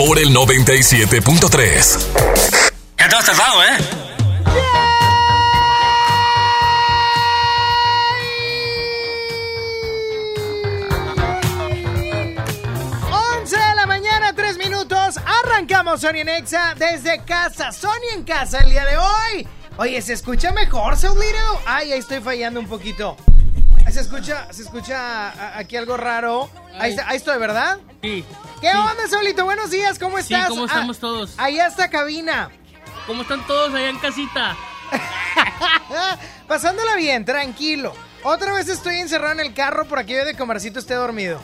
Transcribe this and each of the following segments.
Por el 97.3. ¿Qué te has tardado, eh? de la mañana, tres minutos. Arrancamos Sony en Exa desde casa. Sony en casa el día de hoy. Oye, ¿se escucha mejor, Saulito? Ay, ahí estoy fallando un poquito. Se escucha, se escucha aquí algo raro. Ahí, está- ahí estoy, ¿verdad? Sí. ¿Qué onda, Saulito? Buenos días, ¿cómo Sí, estás? ¿cómo Ah, estamos todos? Allá está cabina. ¿Cómo están todos allá en casita? Pasándola bien, tranquilo. Otra vez estoy encerrado en el carro por aquí de comercito esté dormido.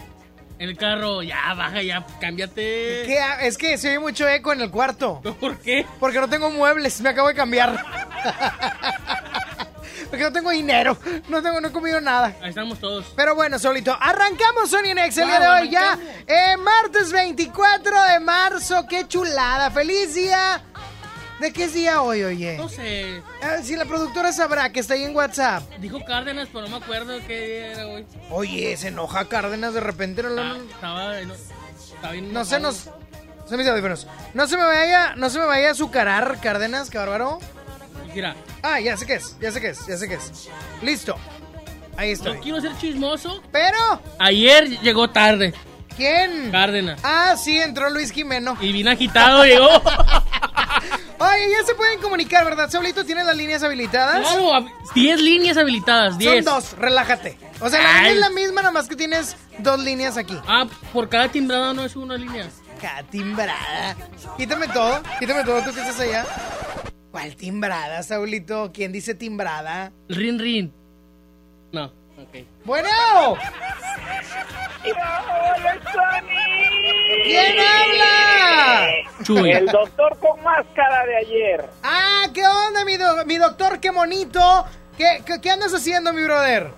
En el carro, ya, baja, ya, cámbiate. ¿Qué ha- Es que se oye mucho eco en el cuarto. ¿Por qué? Porque no tengo muebles, me acabo de cambiar. Porque no tengo dinero, no tengo, no he comido nada. Ahí estamos todos. Pero bueno, solito, arrancamos Sony en Excel el día de hoy ya. Eh, martes 24 de marzo, qué chulada. Feliz día. ¿De qué es día hoy, oye? No sé. Ah, si la productora sabrá que está ahí en WhatsApp. Dijo Cárdenas, pero no me acuerdo qué día era hoy. Oye, se enoja Cárdenas de repente. No, Ah, no, estaba, no, estaba bien no se nos... Se mis audífonos. No se me vaya, no se me vaya a azucarar, Cárdenas, qué bárbaro. Mira, Ah, ya sé qué es, ya sé qué es, ya sé qué es. Listo. Ahí estoy. no quiero ser chismoso. Pero, Ayer llegó tarde, ¿quién? Cárdenas. Ah, sí, entró Luis Jimeno. Y bien agitado llegó. Oye, ya se pueden comunicar, ¿verdad? Saulito, ¿tienes las líneas habilitadas? Claro, hab- 10 líneas habilitadas, Son 10. dos, relájate. O sea, la línea es la misma, nada más que tienes dos líneas aquí. Ah, por cada timbrada no es una línea. Catimbrada. Quítame todo, quítame todo, tú que estás allá. ¿Cuál timbrada, Saulito? ¿Quién dice timbrada? Rin, rin. No, ok. Bueno. ¿Quién habla? Chuy. El doctor con máscara de ayer. Ah, ¿qué onda, mi, do- mi doctor? ¡Qué bonito! ¿Qué, qué, qué andas haciendo, mi brother?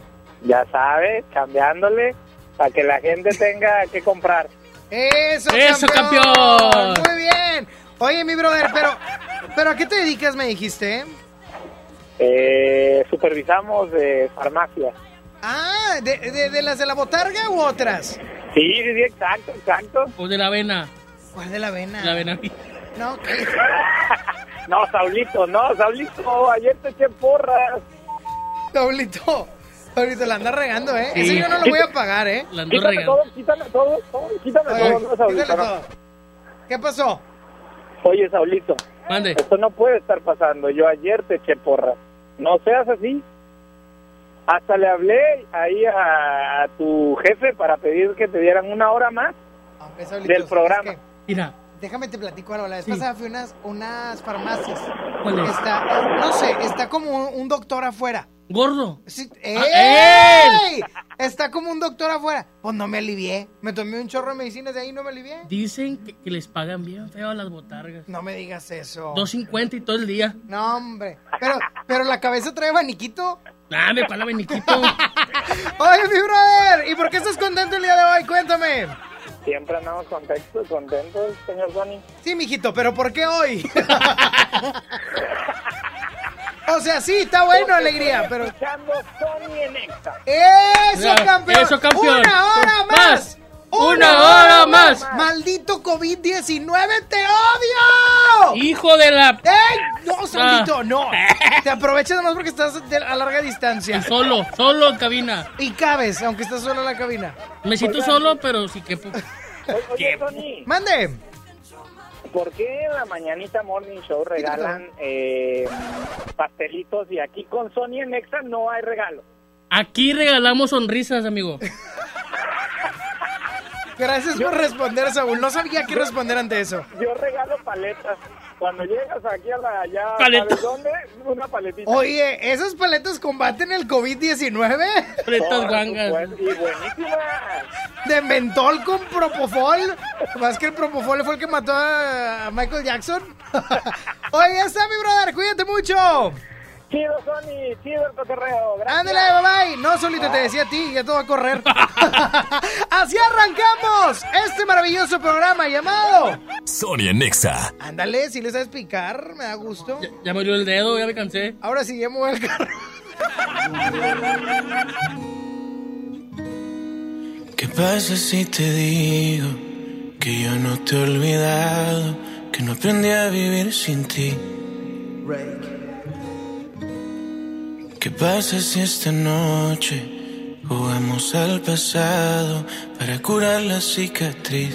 Ya sabes, cambiándole para que la gente tenga que comprar. ¡Eso, ¡Eso, campeón! campeón! Muy bien. Oye, mi brother, pero, pero ¿a qué te dedicas, me dijiste? Eh, supervisamos de farmacia. Ah, ¿de, de, de las de la botarga u otras? Sí, sí, sí, exacto, exacto. O de la avena. ¿Cuál de la avena? La avena. No, ¿qué? No, Saulito, no, Saulito, ayer te eché porras. Saulito, Saulito, la anda regando, ¿eh? Sí. Ese yo no lo voy a pagar, ¿eh? La ando Quítame regando. todo, quítame todo, todo, quítame Oye, todo, no, Saulito. quítale no. todo. ¿Qué pasó? Oye, Saulito, Mande. esto no puede estar pasando. Yo ayer te eché porras. No seas así. Hasta le hablé ahí a, a tu jefe para pedir que te dieran una hora más. Saulito, Del es programa. que- Mira, déjame te platico algo. La vez Sí. pasada fui a unas, unas farmacias. ¿Cuál es? Está, no sé, está como un, un doctor afuera. Gordo. Sí, Ah, ¡Ey! Está como un doctor afuera. Pues no me alivié. Me tomé un chorro de medicinas de ahí y no me alivié. Dicen que, que les pagan bien feo a las botargas. No me digas eso. 2.50 y todo el día. No, hombre. Pero, pero la cabeza trae abaniquito. Dame para la beniquito. Oye, mi brother. ¿Y por qué estás contento el día de hoy? Cuéntame. Siempre andamos contentos, contentos, señor Sony. Sí, mijito, pero ¿por qué hoy? o sea, sí, está bueno, alegría, pero... Escuchando Sony en. ¡Eso, campeón! eso, campeón. ¡Una hora más! Más. Una hora más. ¡Maldito COVID-19, te odio! ¡Hijo de la... ¡Ey! ¡No, Saulito, Ah. no! Te aprovechas nomás porque estás de- a larga distancia. Solo, solo en cabina. Y cabes, aunque estás solo en la cabina. Me siento solo, pero sí que... Oye, ¡Mande! ¿Por qué en la mañanita Morning Show regalan eh, pastelitos y aquí con Sony en Exa no hay regalo? Aquí regalamos sonrisas, amigo. Gracias por responder, Saúl. No sabía qué responder ante eso. Yo regalo paletas. Cuando llegas aquí a la allá, Paleta. ¿sabes dónde? Una paletita. Oye, ¿esas paletas combaten el COVID-19? Pretas Por guangas. Y buenísimas. ¿De mentol con propofol? Más que el propofol fue el que mató a Michael Jackson. Oye, ya está mi brother, cuídate mucho. Chido, Sony, chido el cotorreo. Gracias. Ándale, bye bye. No, solito te decía a ti, ya todo va a correr. Así arrancamos este maravilloso programa llamado. Sonia Nexa. Ándale, si le sabes picar, me da gusto. Ya, ya me olió el dedo, ya me cansé. Ahora sí, ya me voy al carro. ¿Qué pasa si te digo que yo no te he olvidado, que no aprendí a vivir sin ti? ¿Qué pasa si esta noche jugamos al pasado para curar la cicatriz?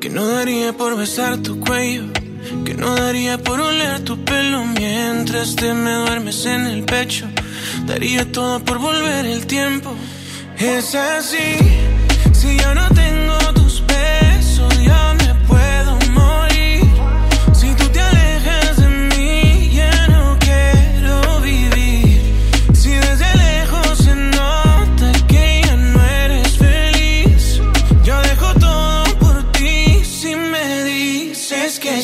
Que no daría por besar tu cuello, que no daría por oler tu pelo mientras te me duermes en el pecho. Daría todo por volver el tiempo. Es así, si yo no tengo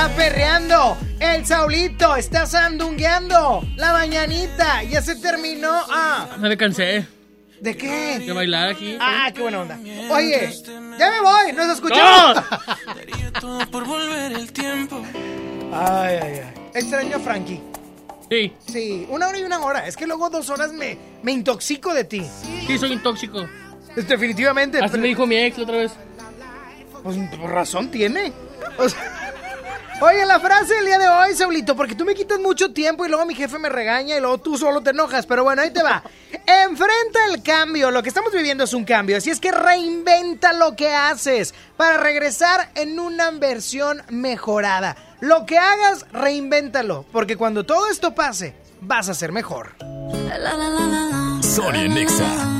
Está perreando. El Saulito está sandungueando. La mañanita, ya se terminó. Ah, me cansé ¿de qué? de bailar aquí. Ah, qué buena onda. Oye, ya me voy, nos todo por volver el tiempo. Ay, ay, ay. Extraño a Frankie. Sí, Sí, una hora y una hora. Es que luego dos horas me, me intoxico de ti. sí, soy un tóxico. Definitivamente. Así pero- me dijo mi ex otra vez. Pues por razón tiene. O sea, oye, la frase del día de hoy, Saulito, porque tú me quitas mucho tiempo y luego mi jefe me regaña y luego tú solo te enojas. Pero bueno, ahí te va. Enfrenta el cambio. Lo que estamos viviendo es un cambio. Así es que reinventa lo que haces para regresar en una versión mejorada. Lo que hagas, reinvéntalo. Porque cuando todo esto pase, vas a ser mejor. Sonia Nexa.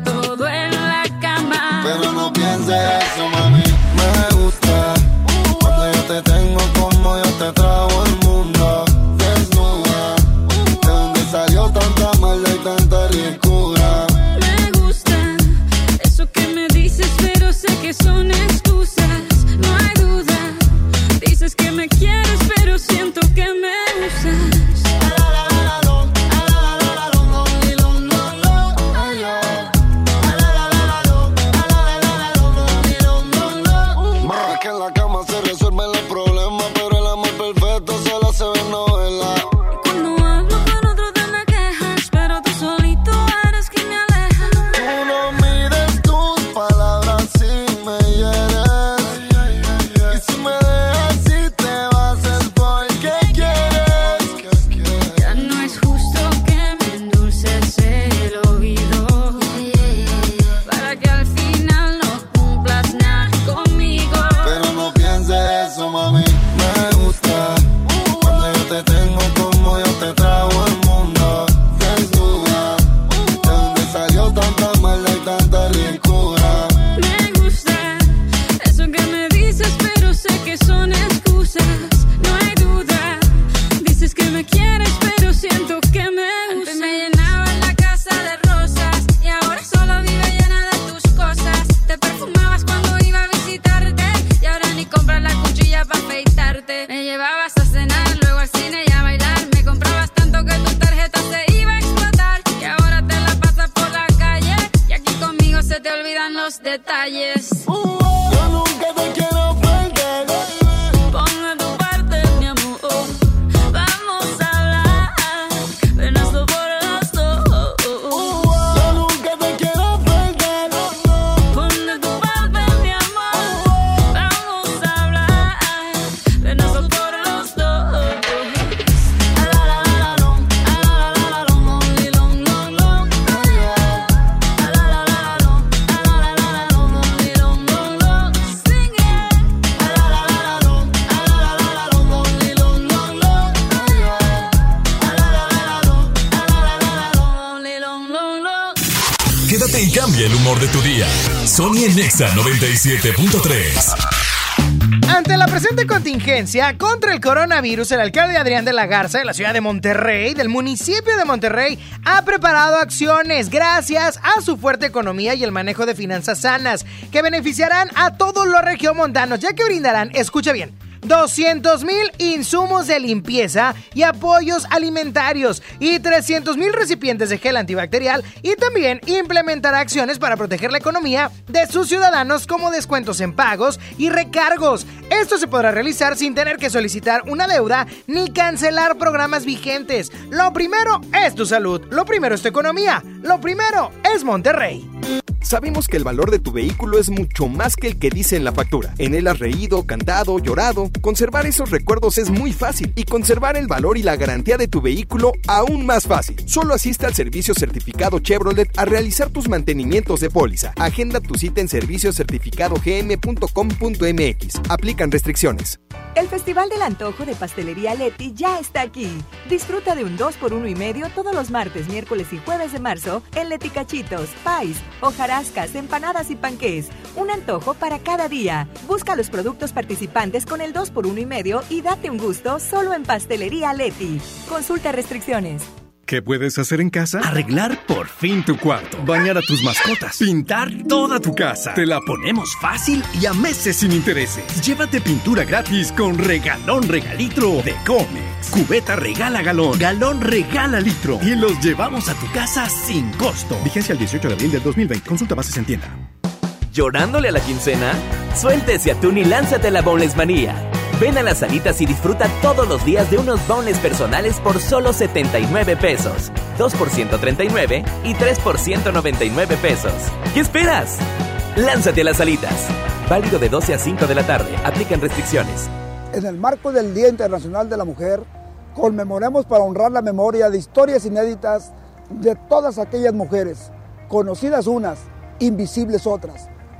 me gusta cuando yo te tengo como yo te trago el mundo. Desnuda, de donde salió tanta maldad y tanta ricura. Me gusta eso que me dices, pero sé que son excusas. No hay duda, dices que me quieres, pero siento que me. Sony en Nexa 97.3. Ante la presente contingencia contra el coronavirus, el alcalde Adrián de la Garza de la ciudad de Monterrey, del municipio de Monterrey, ha preparado acciones gracias a su fuerte economía y el manejo de finanzas sanas que beneficiarán a todos los regiomontanos, ya que brindarán, escucha bien, 200 mil insumos de limpieza y apoyos alimentarios y 300 mil recipientes de gel antibacterial y también implementará acciones para proteger la economía de sus ciudadanos como descuentos en pagos y recargos. Esto se podrá realizar sin tener que solicitar una deuda ni cancelar programas vigentes. Lo primero es tu salud, lo primero es tu economía, lo primero es Monterrey. Sabemos que el valor de tu vehículo es mucho más que el que dice en la factura. En él has reído, cantado, llorado. Conservar esos recuerdos es muy fácil y conservar el valor y la garantía de tu vehículo aún más fácil. Solo asiste al servicio certificado Chevrolet a realizar tus mantenimientos de póliza. Agenda tu cita en serviciocertificadogm.com.mx. Aplican restricciones. El Festival del Antojo de Pastelería Leti ya está aquí. Disfruta de un 2 por 1 y medio todos los martes, miércoles y jueves de marzo en Leti Cachitos, Pais, hojarascas, empanadas y panqués. Un antojo para cada día. Busca los productos participantes con el 2 por 1 y medio y date un gusto solo en Pastelería Leti. Consulta restricciones. ¿Qué puedes hacer en casa? Arreglar por fin tu cuarto. Bañar a tus mascotas. Pintar toda tu casa. Te la ponemos fácil y a meses sin intereses. Llévate pintura gratis con regalón regalitro de Comex. Cubeta regala galón. Galón regala litro. Y los llevamos a tu casa sin costo. Vigencia el 18 de abril del 2020. Consulta bases en tienda. ¿Llorándole a la quincena? Suéltese atún y lánzate la Boneless Manía. Ven a las salitas y disfruta todos los días de unos boneless personales por solo 79 pesos. 2 por 139 y 3 por 199 pesos. ¿Qué esperas? Lánzate a las salitas. Válido de 12 a 5 de la tarde. Aplican restricciones. En el marco del Día Internacional de la Mujer, conmemoremos para honrar la memoria de historias inéditas de todas aquellas mujeres, conocidas unas, invisibles otras,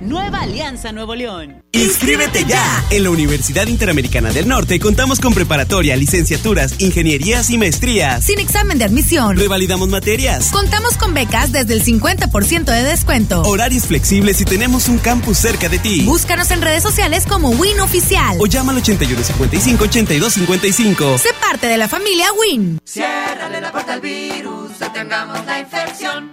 Nueva Alianza Nuevo León. ¡Inscríbete ya! En la Universidad Interamericana del Norte contamos con preparatoria, licenciaturas, ingenierías y maestrías. Sin examen de admisión. Revalidamos materias. Contamos con becas desde el 50% de descuento. Horarios flexibles y tenemos un campus cerca de ti. Búscanos en redes sociales como WIN Oficial. O llama al 8155-8255. Sé parte de la familia WIN. Ciérrale la puerta al virus, detengamos la infección.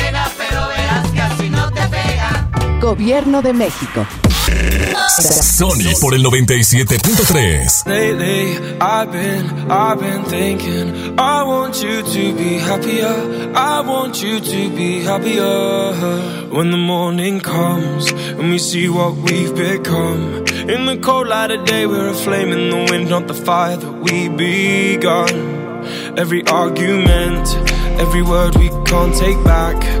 Gobierno de México. Sony por el 97.3. Lately, I've been, I've been thinking, I want you to be happier. I want you to be happier. When the morning comes and we see what we've become. In the cold light of day, we're a flame in the wind, not the fire that we begun. Every argument, every word we can't take back.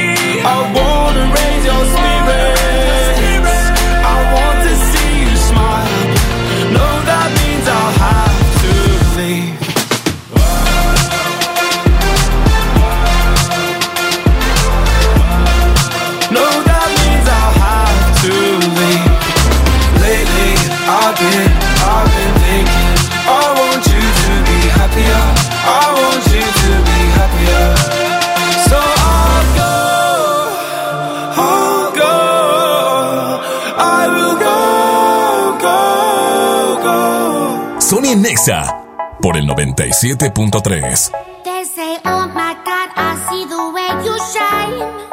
Sony Nexa por el 97.3. They say, oh my God, I see the way you shine.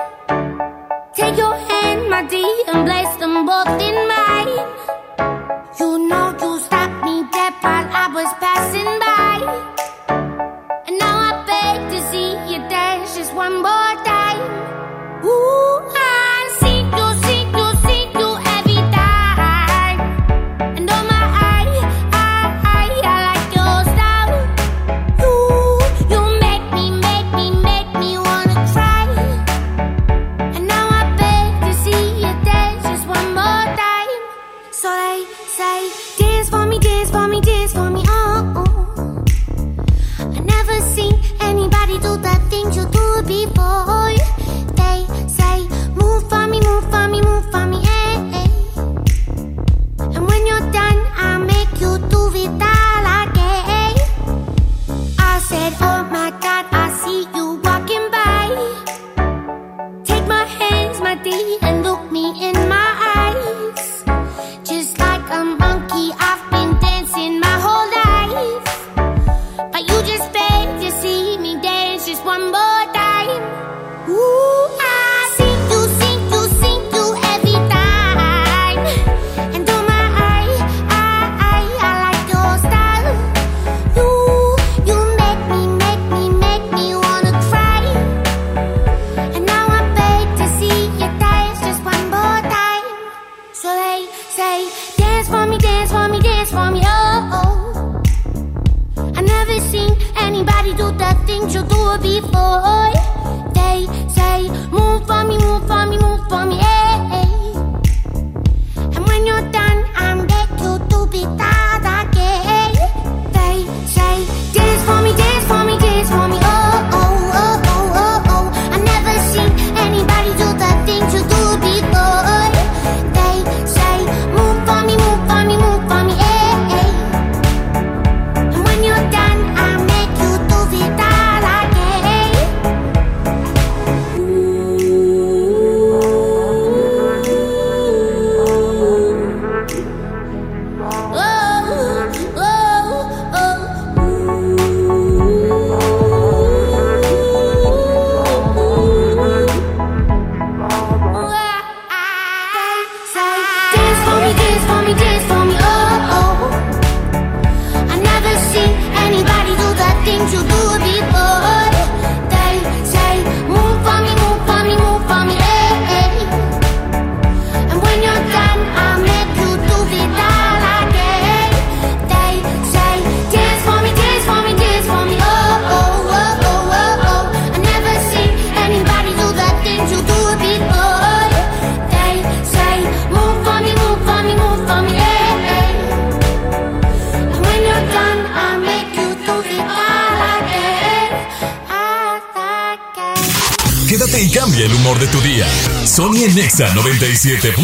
97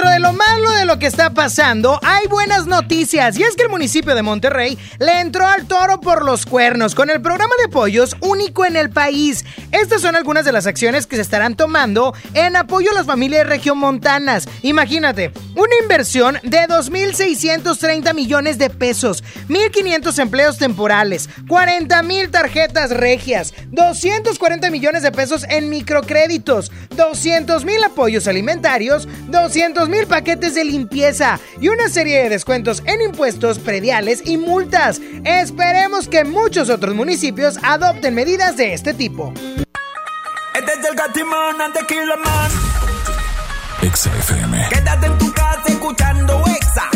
dentro de lo malo de lo que está pasando, hay buenas noticias. Y es que el municipio de Monterrey le entró al toro por los cuernos con el programa de pollos único en el país. Estas son algunas de las acciones que se estarán tomando en apoyo a las familias regiomontanas. Imagínate, una inversión de 2.630 millones de pesos, 1.500 empleos temporales, 40.000 tarjetas regias, 240 millones de pesos en microcréditos, 200.000 apoyos alimentarios, 200 mil paquetes de limpieza y una serie de descuentos en impuestos, prediales y multas. Esperemos que muchos otros municipios adopten medidas de este tipo. Este es el Gatimán, ante Killaman. Exa FM. Quédate en tu casa escuchando Exa.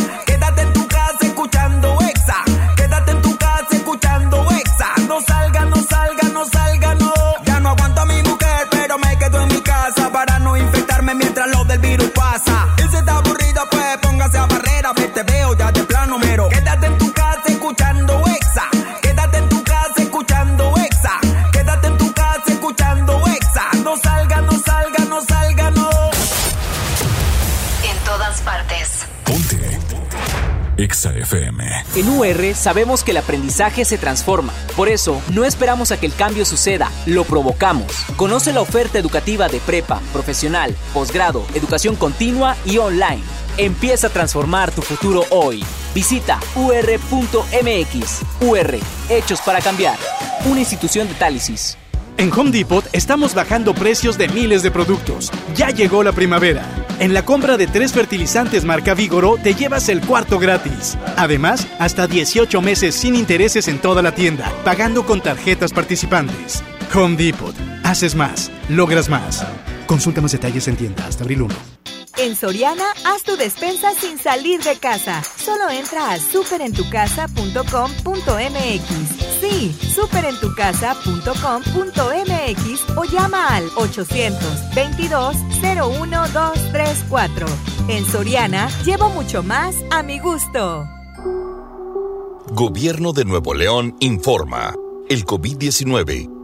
En UR sabemos que el aprendizaje se transforma. Por eso, no esperamos a que el cambio suceda, lo provocamos. Conoce la oferta educativa de prepa, profesional, posgrado, educación continua y online. Empieza a transformar tu futuro hoy. Visita ur.mx. UR, Hechos para Cambiar. Una institución de Tálisis. En Home Depot estamos bajando precios de miles de productos. Ya llegó la primavera. En la compra de tres fertilizantes marca Vigoro te llevas el cuarto gratis. Además, hasta 18 meses sin intereses en toda la tienda, pagando con tarjetas participantes. Home Depot. Haces más, logras más. Consulta más detalles en tienda hasta abril 1. En Soriana, haz tu despensa sin salir de casa. Solo entra a superentucasa.com.mx. Sí, superentucasa.com.mx o llama al 822-01-234. En Soriana, llevo mucho más a mi gusto. Gobierno de Nuevo León informa. El COVID-19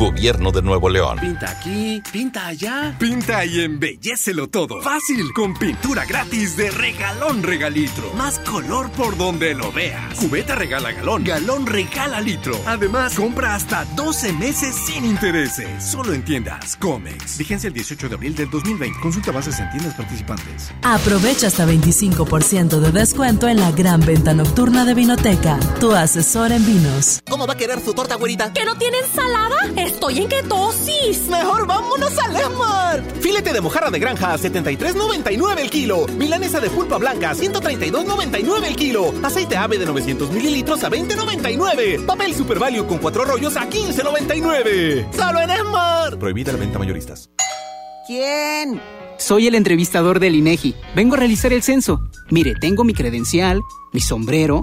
Gobierno de Nuevo León. Pinta aquí, pinta allá. Pinta y embellecelo todo. Fácil, con pintura gratis de regalón regalitro. Más color por donde lo veas. Cubeta regala galón, galón regala litro. Además, compra hasta 12 meses sin intereses. Solo en tiendas Comex. Vigencia el 18 de abril del 2020. Consulta bases en tiendas participantes. Aprovecha hasta 25% de descuento en la gran venta nocturna de Vinoteca, tu asesor en vinos. ¿Cómo va a querer su torta, güerita? ¿Que no tiene ensalada? Estoy en ketosis. Mejor vámonos al Esmar. Filete de mojarra de granja a 73.99 el kilo. Milanesa de pulpa blanca a 132.99 el kilo. Aceite ave de 900 mililitros a 20.99. Papel Super Value con cuatro rollos a 15.99. Solo en Esmar. Prohibida la venta mayoristas. ¿Quién? Soy el entrevistador del INEGI. Vengo a realizar el censo. Mire, tengo mi credencial, mi sombrero,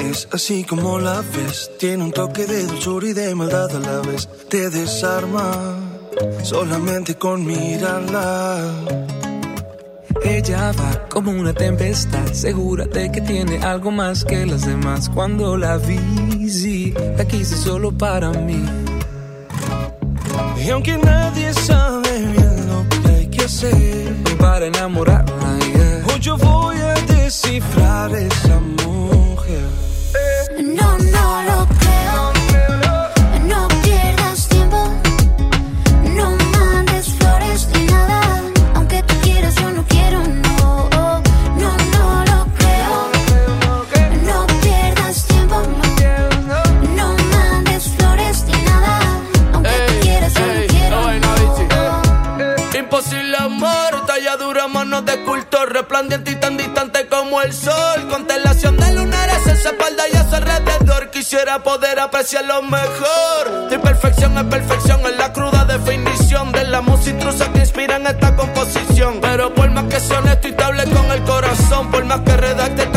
Es así como la ves, tiene un toque de dulzura y de maldad a la vez. Te desarma solamente con mirarla. Ella va como una tempestad, segura de que tiene algo más que las demás. Cuando la vi, sí, la quise solo para mí. Y aunque nadie sabe bien lo que hay que hacer para enamorarla, yeah. hoy yo voy a descifrar esa no, no lo creo. No pierdas tiempo. No mandes flores ni nada. Aunque tú quieras, yo no quiero, no. No, lo creo. No pierdas tiempo. No mandes flores ni nada. Aunque ey, tú quieras, yo no quiero. Imposible amor, talla dura, mano de culto, resplandiente y tan distante como el sol. Con tela espalda y a su alrededor. Quisiera poder apreciar lo mejor. Tu perfección es perfección, es la cruda definición de la música que inspira en esta composición. Pero por más que sea honesto y te hable con el corazón, por más que redacte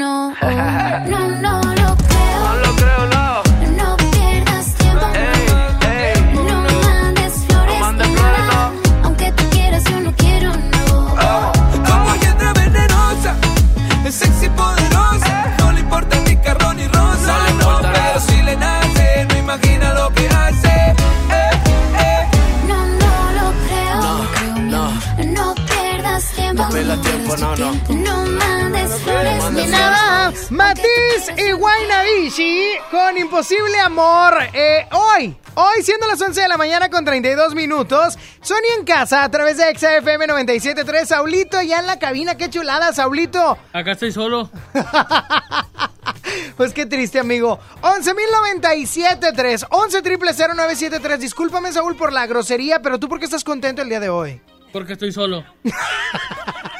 no. No, no Guaynabishi con Imposible Amor. Eh, hoy, hoy siendo las 11 de la mañana con 32 minutos, Sony en casa a través de XFM 97.3. Saulito ya en la cabina, qué chulada, Saulito. Acá estoy solo. Pues qué triste, amigo. 11.097.3, 11 triple 0973. Discúlpame, Saúl, por la grosería, pero tú, ¿por qué estás contento el día de hoy? Porque estoy solo.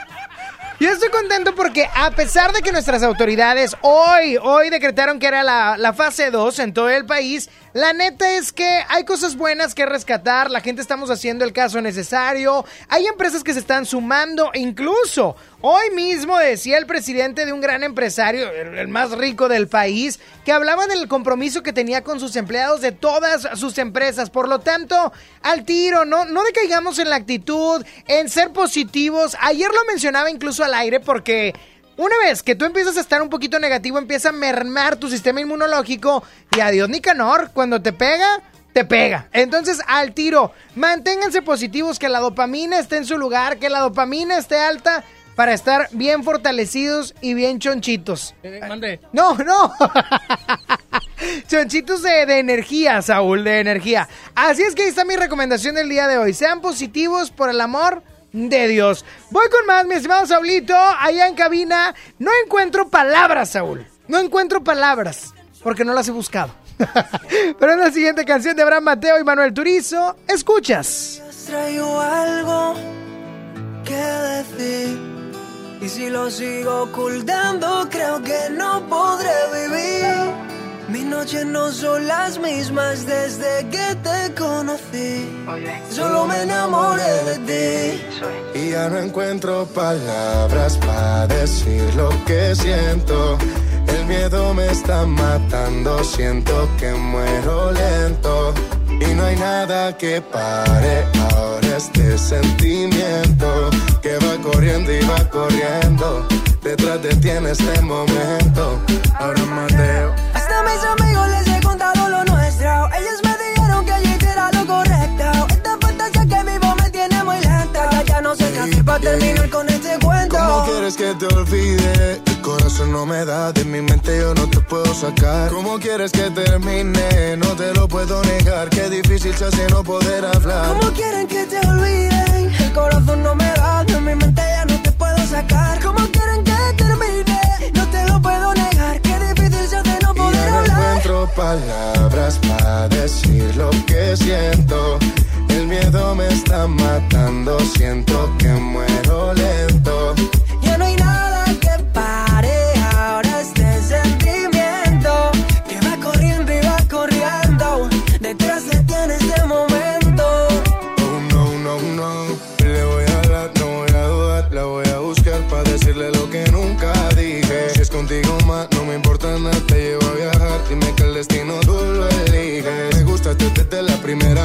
Yo estoy contento porque a pesar de que nuestras autoridades hoy, hoy decretaron que era la, la fase 2 en todo el país, la neta es que hay cosas buenas que rescatar, la gente estamos haciendo el caso necesario, hay empresas que se están sumando, incluso hoy mismo decía el presidente de un gran empresario, el, más rico del país, que hablaba del compromiso que tenía con sus empleados de todas sus empresas, por lo tanto, al tiro, no, no decaigamos en la actitud, en ser positivos, ayer lo mencionaba incluso al aire porque... Una vez que tú empiezas a estar un poquito negativo, empieza a mermar tu sistema inmunológico y adiós Nicanor, cuando te pega, te pega. Entonces, al tiro, manténganse positivos, que la dopamina esté en su lugar, que la dopamina esté alta para estar bien fortalecidos y bien chonchitos. Mande. No, no. Chonchitos de, de energía, Saúl, de energía. Así es que ahí está mi recomendación del día de hoy. Sean positivos por el amor de Dios. Voy con más, mi estimado Saulito, allá en cabina. No encuentro palabras, Saúl. No encuentro palabras, porque no las he buscado. Pero en la siguiente canción de Abraham Mateo y Manuel Turizo, escuchas. Mis noches no son las mismas desde que te conocí. Solo me enamoré de ti. Y ya no encuentro palabras para decir lo que siento. El miedo me está matando, siento que muero lento. Y no hay nada que pare ahora este sentimiento que va corriendo y va corriendo. Detrás de ti en este momento. Ahora Mateo. Hasta mis amigos les he contado lo nuestro. Ellos me dijeron que yo hiciera lo correcto. Esta fantasía que vivo me tiene muy lenta. Ya, ya no sé qué hacer para terminar con este cuento. ¿Cómo quieres que te olvide? El corazón no me da, de mi mente yo no te puedo sacar. ¿Cómo quieres que termine? No te lo puedo negar, qué difícil se hace no poder hablar. ¿Cómo quieren que te olviden? El corazón no me da, de mi mente ya no sacar. ¿Cómo quieren que termine? No te lo puedo negar, qué difícil se hace no Y poder ya no hablar. encuentro palabras para decir lo que siento. El miedo me está matando, siento que muero lento.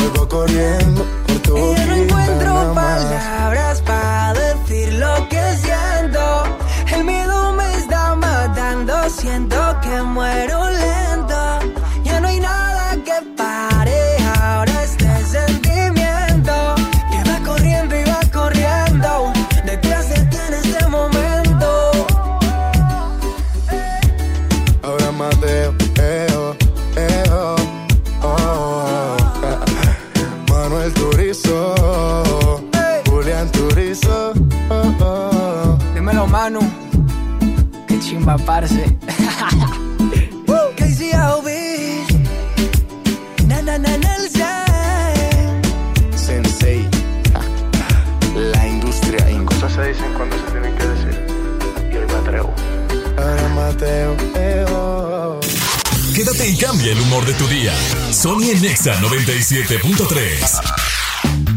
vuelvo corriendo por tu Y yo no encuentro palabras para decir lo que siento. El miedo me está matando, siento que muero chimba, parce. KCOB. Na na na Nelson. Sensei, la industria en cosas se dicen cuando se tienen que decir. Y hoy me atrevo. Ahora Mateo, eo. Quédate y cambia el humor de tu día. Sony en Nexa 97.3.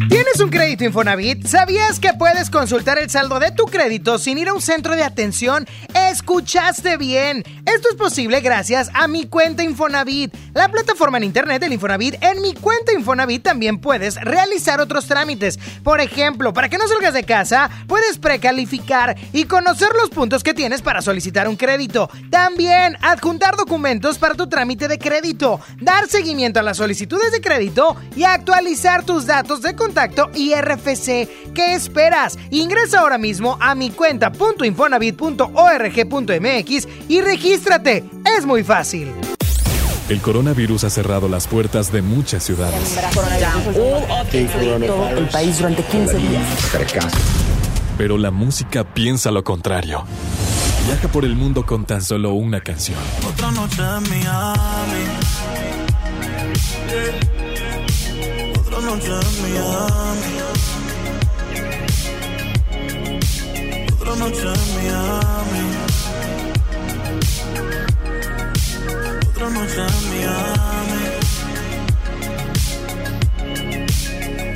¿Tienes un crédito Infonavit? ¿Sabías que puedes consultar el saldo de tu crédito sin ir a un centro de atención? Escuchaste bien. Esto es posible gracias a mi cuenta Infonavit. La plataforma en internet del Infonavit. En mi cuenta Infonavit también puedes realizar otros trámites. Por ejemplo, para que no salgas de casa, puedes precalificar y conocer los puntos que tienes para solicitar un crédito. También adjuntar documentos para tu trámite de crédito, dar seguimiento a las solicitudes de crédito y actualizar tus datos de contacto y RFC. ¿Qué esperas? Ingresa ahora mismo a mi y regístrate. Es muy fácil. El coronavirus ha cerrado las puertas de muchas ciudades. el país durante 15 días. Pero la música piensa lo contrario. Viaja por el mundo con tan solo una canción. Otra noche en Miami. Otra noche en Miami. Otra noche en Miami. Otra noche en Miami.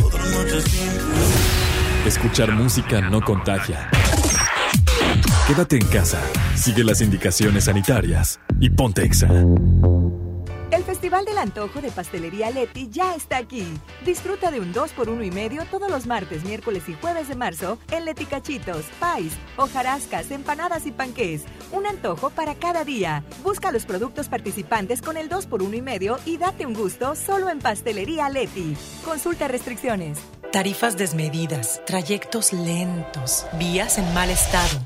Otra noche sin. Escuchar música no contagia. Quédate en casa, sigue las indicaciones sanitarias y ponte exa. El Festival del Antojo de Pastelería Leti ya está aquí. Disfruta de un 2x1 y medio todos los martes, miércoles y jueves de marzo en Leti Cachitos, Pais, hojarascas, empanadas y panqués. Un antojo para cada día. Busca los productos participantes con el 2x1 y medio y date un gusto solo en Pastelería Leti. Consulta restricciones. Tarifas desmedidas, trayectos lentos, vías en mal estado.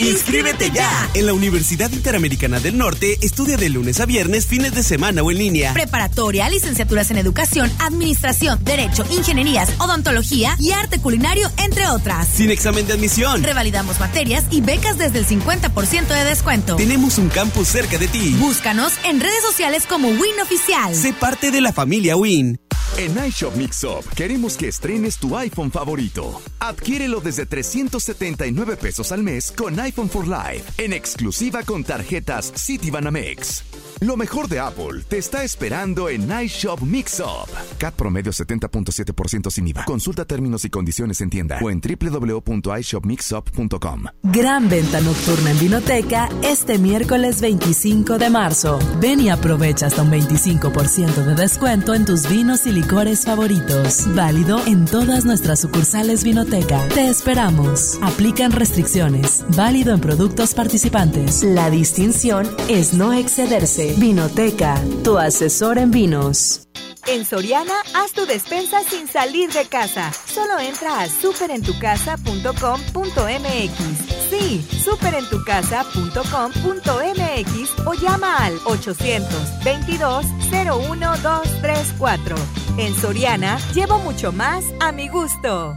¡Inscríbete ya! En la Universidad Interamericana del Norte estudia de lunes a viernes, fines de semana o en línea. Preparatoria, licenciaturas en educación, administración, derecho, ingenierías, odontología y arte culinario, entre otras. Sin examen de admisión. Revalidamos materias y becas desde el 50% de descuento. Tenemos un campus cerca de ti. Búscanos en redes sociales como Win Oficial. Sé parte de la familia Win. En iShop Mixup queremos que estrenes tu iPhone favorito. Adquiérelo desde 379 pesos al mes con iPhone for Life, en exclusiva con tarjetas Citibanamex. Lo mejor de Apple te está esperando en iShop Mixup. CAT promedio 70.7% sin IVA. Consulta términos y condiciones en tienda o en www.ishopmixup.com. Gran venta nocturna en Vinoteca este miércoles 25 de marzo. Ven y aprovecha hasta un 25% de descuento en tus vinos y licores favoritos. Válido en todas nuestras sucursales Vinoteca. Te esperamos. Aplican restricciones. Válido en productos participantes. La distinción es no excederse. Vinoteca, tu asesor en vinos. En Soriana, haz tu despensa sin salir de casa. Solo entra a superentucasa.com.mx. Sí, superentucasa.com.mx o llama al 822-01234. En Soriana, llevo mucho más a mi gusto.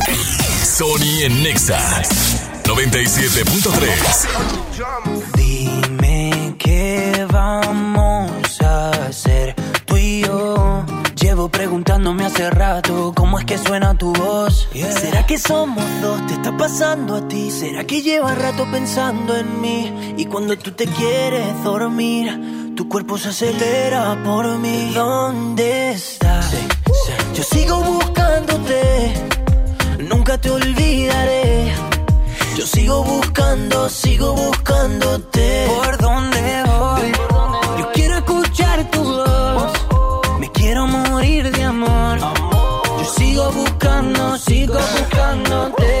Sony en Nexa 97.3. Dime qué vamos a hacer tú y yo. Llevo preguntándome hace rato cómo es que suena tu voz. ¿Será que somos dos? ¿Te está pasando a ti? ¿Será que llevas rato pensando en mí? Y cuando tú te quieres dormir, tu cuerpo se acelera por mí. ¿Dónde estás? Yo sigo buscándote, nunca te olvidaré. Yo sigo buscando, sigo buscándote. ¿Por dónde voy? Yo quiero escuchar tu voz. Me quiero morir de amor. Yo sigo buscando, sigo buscándote.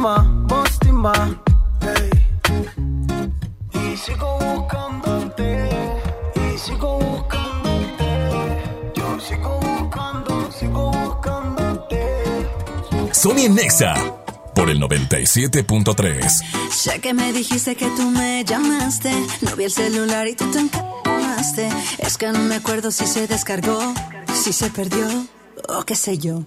Mostima, Mostima. Ey. Y sigo buscándote, y sigo buscándote. Yo sigo buscando, sigo buscándote. Sony Nexa por el 97.3. Sé que me dijiste que tú me llamaste. No vi el celular y tú te encamaste. Es que no me acuerdo si se descargó, si se perdió o qué sé yo.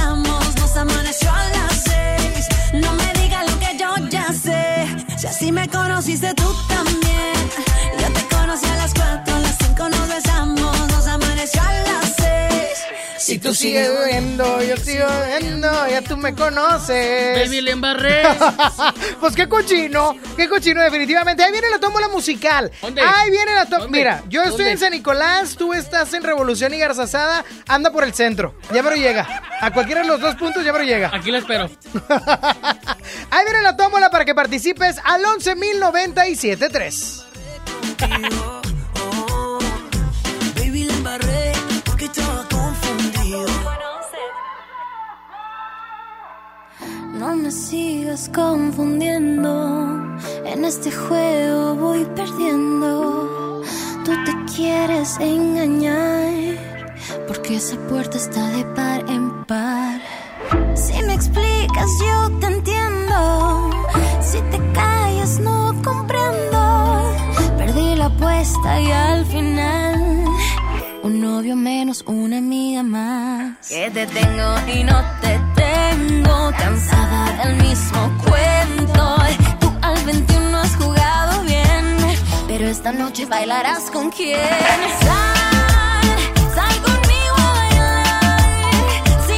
amaneció a las 6. No me digas lo que yo ya sé. Si así me conociste tú también. Tú sigues bebiendo, yo sigo bebiendo, ya tú me conoces. Baby, le embarré. pues qué cochino, qué cochino definitivamente. Ahí viene la tómbola musical. ¿Dónde? Ahí viene la tómbola. Mira, yo estoy ¿Dónde? en San Nicolás, tú estás en Revolución y Garzazada, anda por el centro. Ya me lo llega. A cualquiera de los dos puntos ya me lo llega. Aquí la espero. Ahí viene la tómbola para que participes al 11.097.3. No me sigas confundiendo. En este juego voy perdiendo. Tú te quieres engañar. Porque esa puerta está de par en par. Si me explicas, yo te entiendo. Si te callas, no comprendo. Perdí la apuesta y al final. Novio menos, una amiga más. Que te tengo y no te tengo. Cansada del mismo cuento. Tú al 21 has jugado bien. Pero esta noche bailarás con quién. Sal, sal conmigo a bailar. Si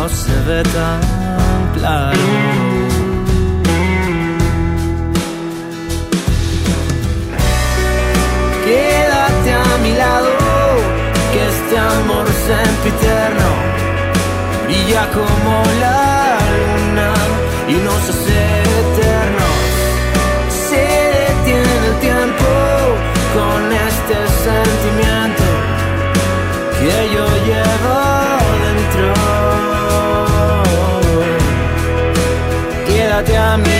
todo se ve tan claro. Quédate a mi lado, que este amor sempiterno brilla como la luna y nos hace eternos. Se detiene el tiempo con este sentimiento que yo Quédate a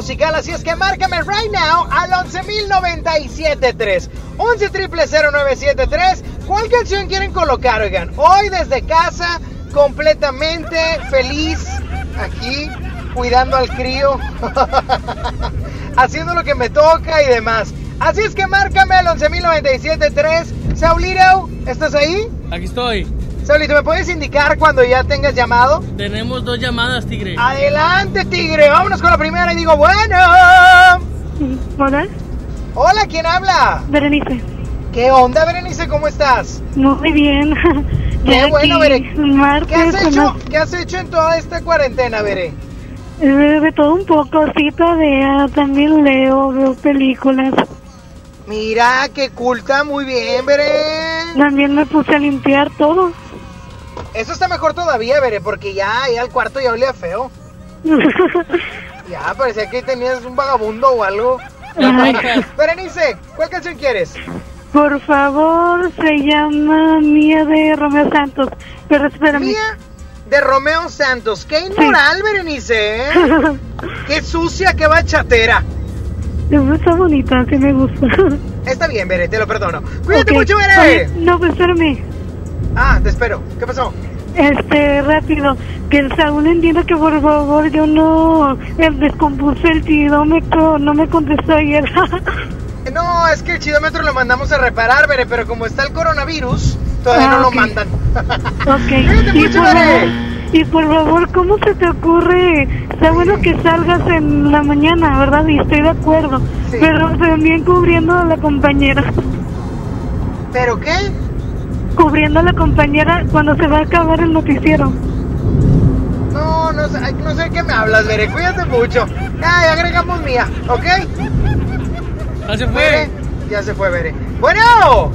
musical, así es que márcame right now al 11.097.3. 11 triple 0973. ¿Cuál canción quieren colocar, oigan? Hoy desde casa, completamente feliz, aquí, cuidando al crío, haciendo lo que me toca y demás. Así es que márcame al 11.097.3. Saulito, ¿estás ahí? Aquí estoy. Saulito, ¿me puedes indicar cuando ya tengas llamado? Tenemos dos llamadas, Tigre. Adelante, tigre. Vámonos con la primera y digo, bueno. Hola, Hola, ¿quién habla? Berenice. ¿Qué onda, Berenice? ¿Cómo estás? Muy bien. Qué bueno, Bere. ¿Qué martes, has, hecho, ¿Qué has hecho en toda esta cuarentena, Bere? eh, de todo un poco, sí, todavía también leo, veo películas. Mira, qué culta, muy bien, Bere. También me puse a limpiar todo. Eso está mejor todavía, Bere, porque ya, ya el cuarto ya olía feo. Ya, parecía que tenías un vagabundo o algo. Berenice, ¿cuál canción quieres? Por favor, se llama Mía de Romeo Santos. Pero espérame. Mía de Romeo Santos. Qué inmoral, Berenice, ¿eh? Qué sucia, qué bachatera. Está bonita, sí me gusta. Está bien, Bere, te lo perdono. Cuídate mucho, Bere. No, pues espérame. Ah, te espero. ¿Qué pasó? Este, rápido, que el Saúl entienda que por favor yo no eh, descompuse el co- no me contestó ayer. No, es que el chidómetro lo mandamos a reparar, Bere, pero como está el coronavirus, todavía Ah, no ok. lo mandan. ok, y por, favor, y por favor, ¿cómo se te ocurre? Está bueno que salgas en la mañana, ¿verdad? Y estoy de acuerdo, pero también cubriendo a la compañera. ¿Pero qué? Cubriendo a la compañera cuando se va a acabar el noticiero. Ay, no sé de qué me hablas, Bere. Cuídate mucho. Ya, ya agregamos mía, ¿ok? Ya se fue. Bere, Ya se fue, Bere. Bueno.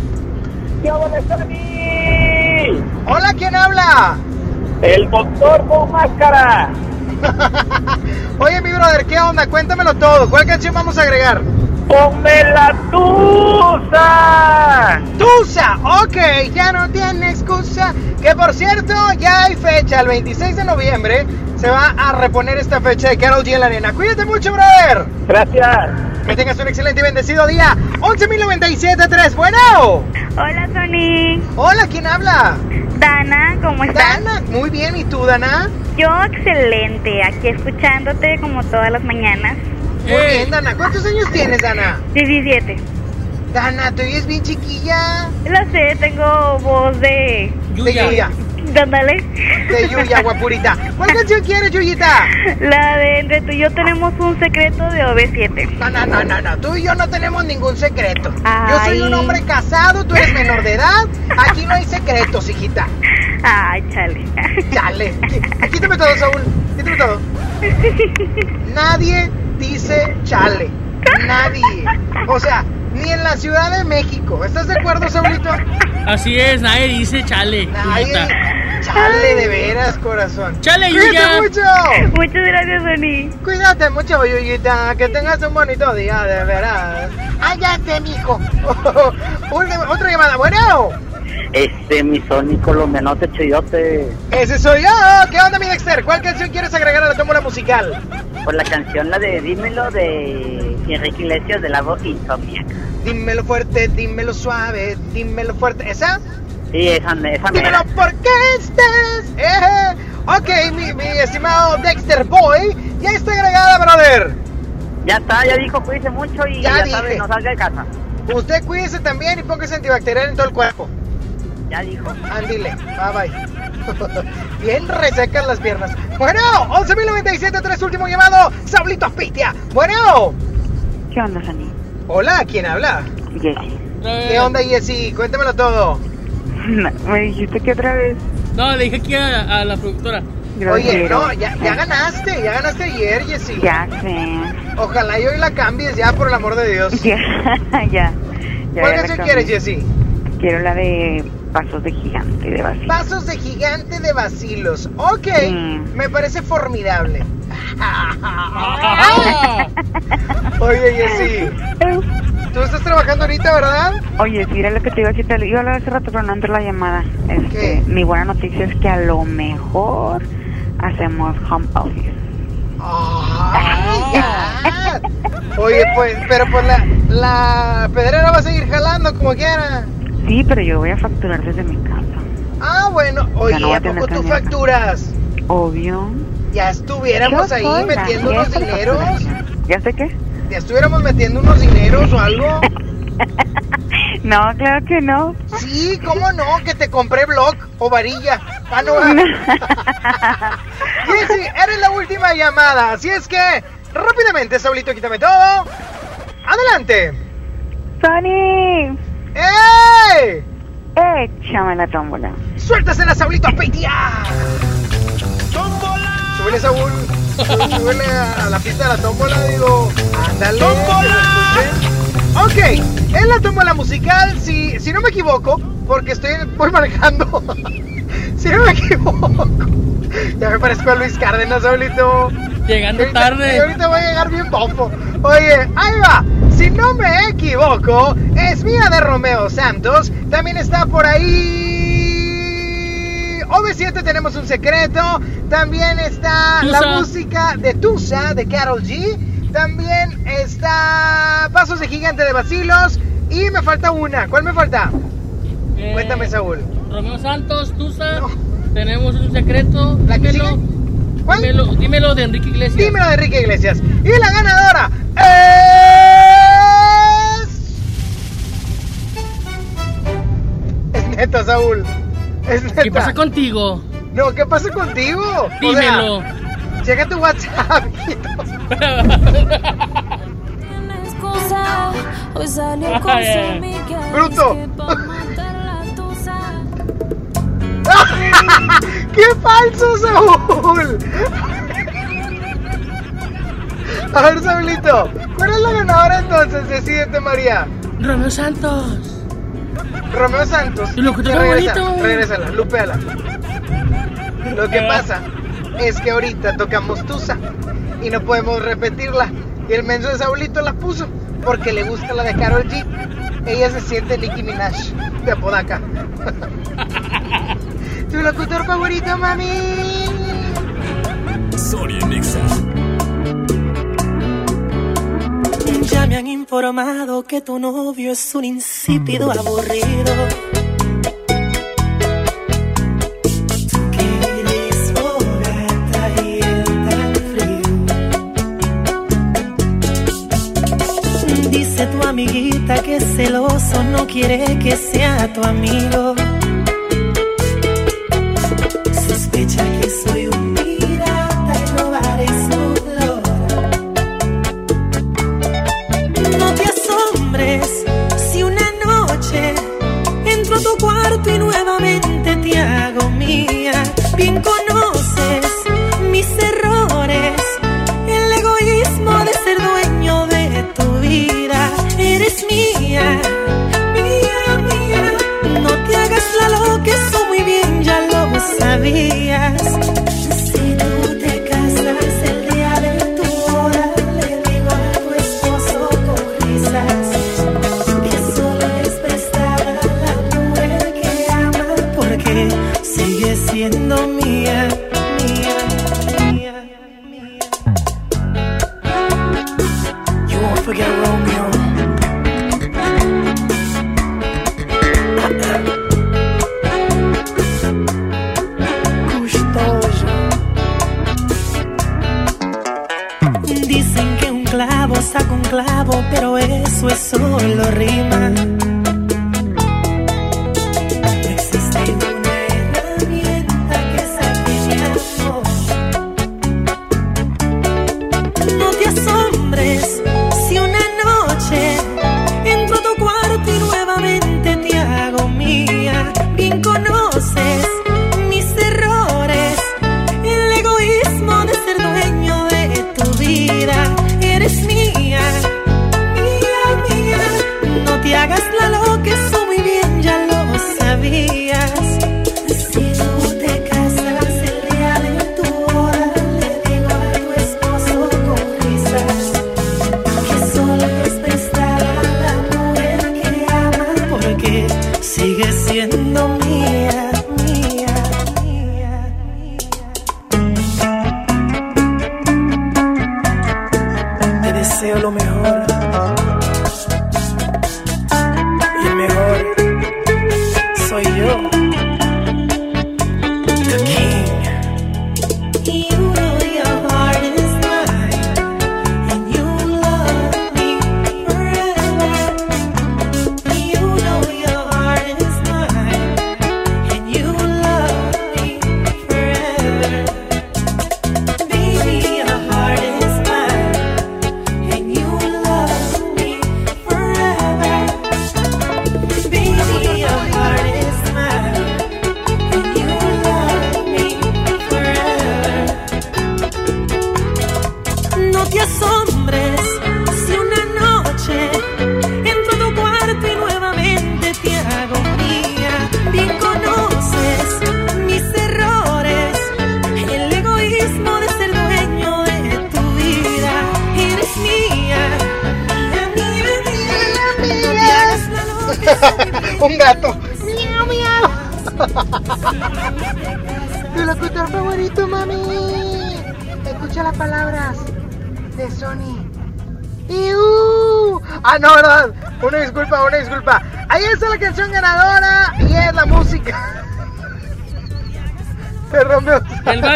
¿Qué onda, Tony? Hola, ¿quién habla? El doctor con máscara. Oye, mi brother, ¿qué onda? Cuéntamelo todo. ¿Cuál canción vamos a agregar? ¡Ponme la tusa! ¡Tusa! Ok, ya no tiene excusa. Que por cierto, ya hay fecha, el 26 de noviembre. Se va a reponer esta fecha de Carol G en la arena. Cuídate mucho, brother. Gracias. Que tengas un excelente y bendecido día. 11.097.3. Bueno. Hola, Tony. Hola, ¿quién habla? Dana, ¿cómo estás? Dana, muy bien. ¿Y tú, Dana? Yo excelente, aquí escuchándote como todas las mañanas. Muy bien, Dana. ¿Cuántos años tienes, Dana? 17. Dana, ¿te oyes bien chiquilla? Lo sé, tengo voz de... De Yuya. Dándale. De Yuya, guapurita. ¿Cuál canción quieres, Yuyita? La de entre tú y yo tenemos un secreto de OV7. No, no, no, no, no. Tú y yo no tenemos ningún secreto. Yo soy un hombre casado, tú eres menor de edad. Aquí no hay secretos, hijita. Ay, chale. Chale. Quítame todo, Saúl. Quítame todo. Nadie dice chale. Nadie. O sea, ni en la Ciudad de México. ¿Estás de acuerdo, Saulito? Así es, nadie dice chale. Nadie. Chale, de veras, corazón. Chale, Cuídate mucho. Muchas gracias, Tony. Cuídate mucho, Yuyita. Que tengas un bonito día, de veras. Cállate, mijo. Otra llamada. Bueno. Este, mi Sony colombianote chidote. Ese soy yo. ¿Qué onda, mi Dexter? ¿Cuál canción quieres agregar a la tómbola musical? Por la canción, la de Dímelo de Enrique Iglesias de la voz Insomniac. Dímelo fuerte, dímelo suave, dímelo fuerte. ¿Esa? Sí, esa, esa Dímelo mera. porque estés. Eh. Ok, mi, mi estimado Dexter Boy. Ya está agregada, brother. Ya está, ya dijo, cuídese mucho y Ya sabe, no salga de casa. Usted cuídese también y póngase antibacterial en todo el cuerpo. Ya dijo. Ándile, bye bye. Bien resecas las piernas. Bueno, 11.097, tres último llamado. Saulito Pitia. Bueno. ¿Qué onda, Sani? Hola, ¿quién habla? Jessy. ¿Qué onda, Jessy? Cuéntamelo todo. Me dijiste que otra vez. No, le dije aquí a, a la productora. Oye, no, ya, ya ganaste, ya ganaste ayer, Jessy. Ya sé. Ojalá y hoy la cambies ya, por el amor de Dios. Ya, ya. ya ¿Cuál canción quieres, Jessy? Quiero la de Pasos de Gigante de Basil. Pasos de gigante de vacilos. Ok, me parece formidable. Oye, Jessy. Tú estás trabajando ahorita, ¿verdad? Oye, sí, era lo que te iba a decir. Te iba a hablar hace rato, pero no entró la llamada. Este, mi buena noticia es que a lo mejor hacemos home office. Ya. Oye, pues, pero pues la, la pedrera va a seguir jalando como quiera. Sí, pero yo voy a facturar desde mi casa. Ah, bueno. Oye, no a ¿a poco tú facturas? Obvio. Ya estuviéramos ahí metiendo unos dineros. ¿Ya sé qué? Ya estuviéramos metiendo unos dineros o algo. No, claro que no. Sí, ¿cómo no? Que te compré blog o varilla. Ah, no. Jessy, eres la última llamada. Así es que, rápidamente, Saulito, quítame todo. Adelante. ¡Sony! ¡Ey! Échame la tómbola. ¡Suéltasela, Saulito, a peitear! ¡Tómbola! Súbele, Saúl. Súbele a la pista de la tómbola, digo. ¡Ándale! ¡Tómbola! Ok, en la tómbola musical, si, si no me equivoco, porque estoy voy manejando. si no me equivoco. Ya me parezco a Luis Cárdenas, Saulito. Llegando ahorita- tarde. y ahorita voy a llegar bien pompo. Oye, ahí va. Si no me equivoco, es mía de Romeo Santos. También está por ahí. OV7 tenemos un secreto. También está la música de Tusa de Carol G. También está Pasos de Gigante de Basilos. Y me falta una. ¿Cuál me falta? Eh, Cuéntame, Saúl. Romeo Santos, Tusa. Tenemos un secreto. ¿La que dímelo. ¿Cuál? Dímelo, dímelo de Enrique Iglesias. Dímelo de Enrique Iglesias. Y la ganadora es. neta, Saúl. ¿Qué pasa contigo? No, ¿qué pasa contigo? Dímelo. O sea, llega tu WhatsApp. Bruto. ¡Qué falso, Saúl! A ver, Saulito, ¿cuál es la ganadora entonces? Decídete, María. Romeo Santos. Romeo Santos. Y lo regresa, regrésala, lupeala. Lo que eh. pasa es que ahorita tocamos Tusa y no podemos repetirla. Y el menso de Saulito la puso porque le gusta la de Carol G. Ella se siente Nicki Minaj de Apodaca. tu locutor favorito, mami. Sorry, Nixa. Me han informado que tu novio es un insípido aburrido. Tu queridísima traía tan frío. Dice tu amiguita que celoso no quiere que sea tu amigo.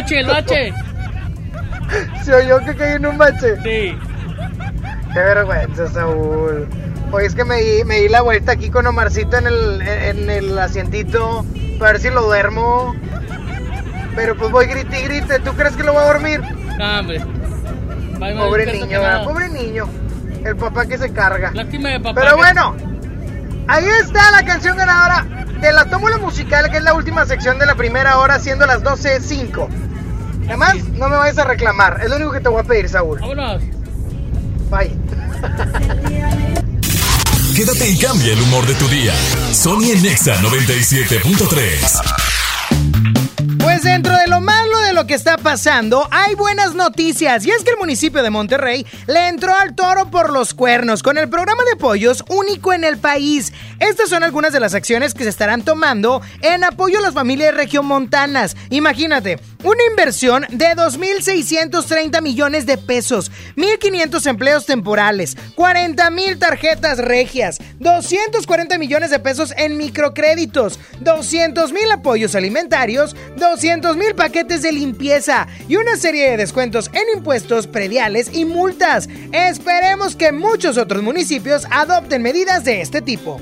bache, el bache. ¿Se oyó que caí en un bache? Sí. Qué vergüenza, Saúl. Pues es que me di, me di la vuelta aquí con Omarcito en el, en el asientito para ver si lo duermo. Pero pues voy grite y grite. ¿Tú crees que lo voy a dormir? No, hombre. Pobre niño, pobre niño. El papá que se carga. Lástima de papá. Pero bueno, ahí está la canción ganadora de la tómula musical, que es la última sección de la primera hora, siendo las 12.05. Además, no me vayas a reclamar. Es lo único que te voy a pedir, Saúl. Vámonos. Bye. Quédate y cambia el humor de tu día. Sony en Nexa 97.3. Pues dentro de lo malo de lo que está pasando, hay buenas noticias. Y es que el municipio de Monterrey le entró al toro por los cuernos con el programa de pollos único en el país. Estas son algunas de las acciones que se estarán tomando en apoyo a las familias regiomontanas. Imagínate, una inversión de 2.630 millones de pesos, 1.500 empleos temporales, 40.000 tarjetas regias, 240 millones de pesos en microcréditos, 200.000 apoyos alimentarios, 200.000 paquetes de limpieza y una serie de descuentos en impuestos prediales y multas. Esperemos que muchos otros municipios adopten medidas de este tipo.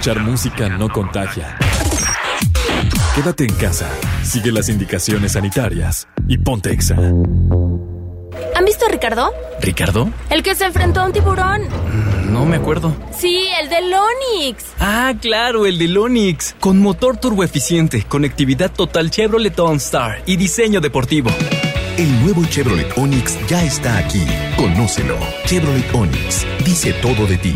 Escuchar música no contagia. Quédate en casa, sigue las indicaciones sanitarias y ponte exa. ¿Han visto a Ricardo? ¿Ricardo? El que se enfrentó a un tiburón. No me acuerdo. Sí, el del Onix. Ah, claro, el del Onix. Con motor turboeficiente, conectividad total Chevrolet OnStar y diseño deportivo. El nuevo Chevrolet Onix ya está aquí. Conócelo. Chevrolet Onix. Dice todo de ti.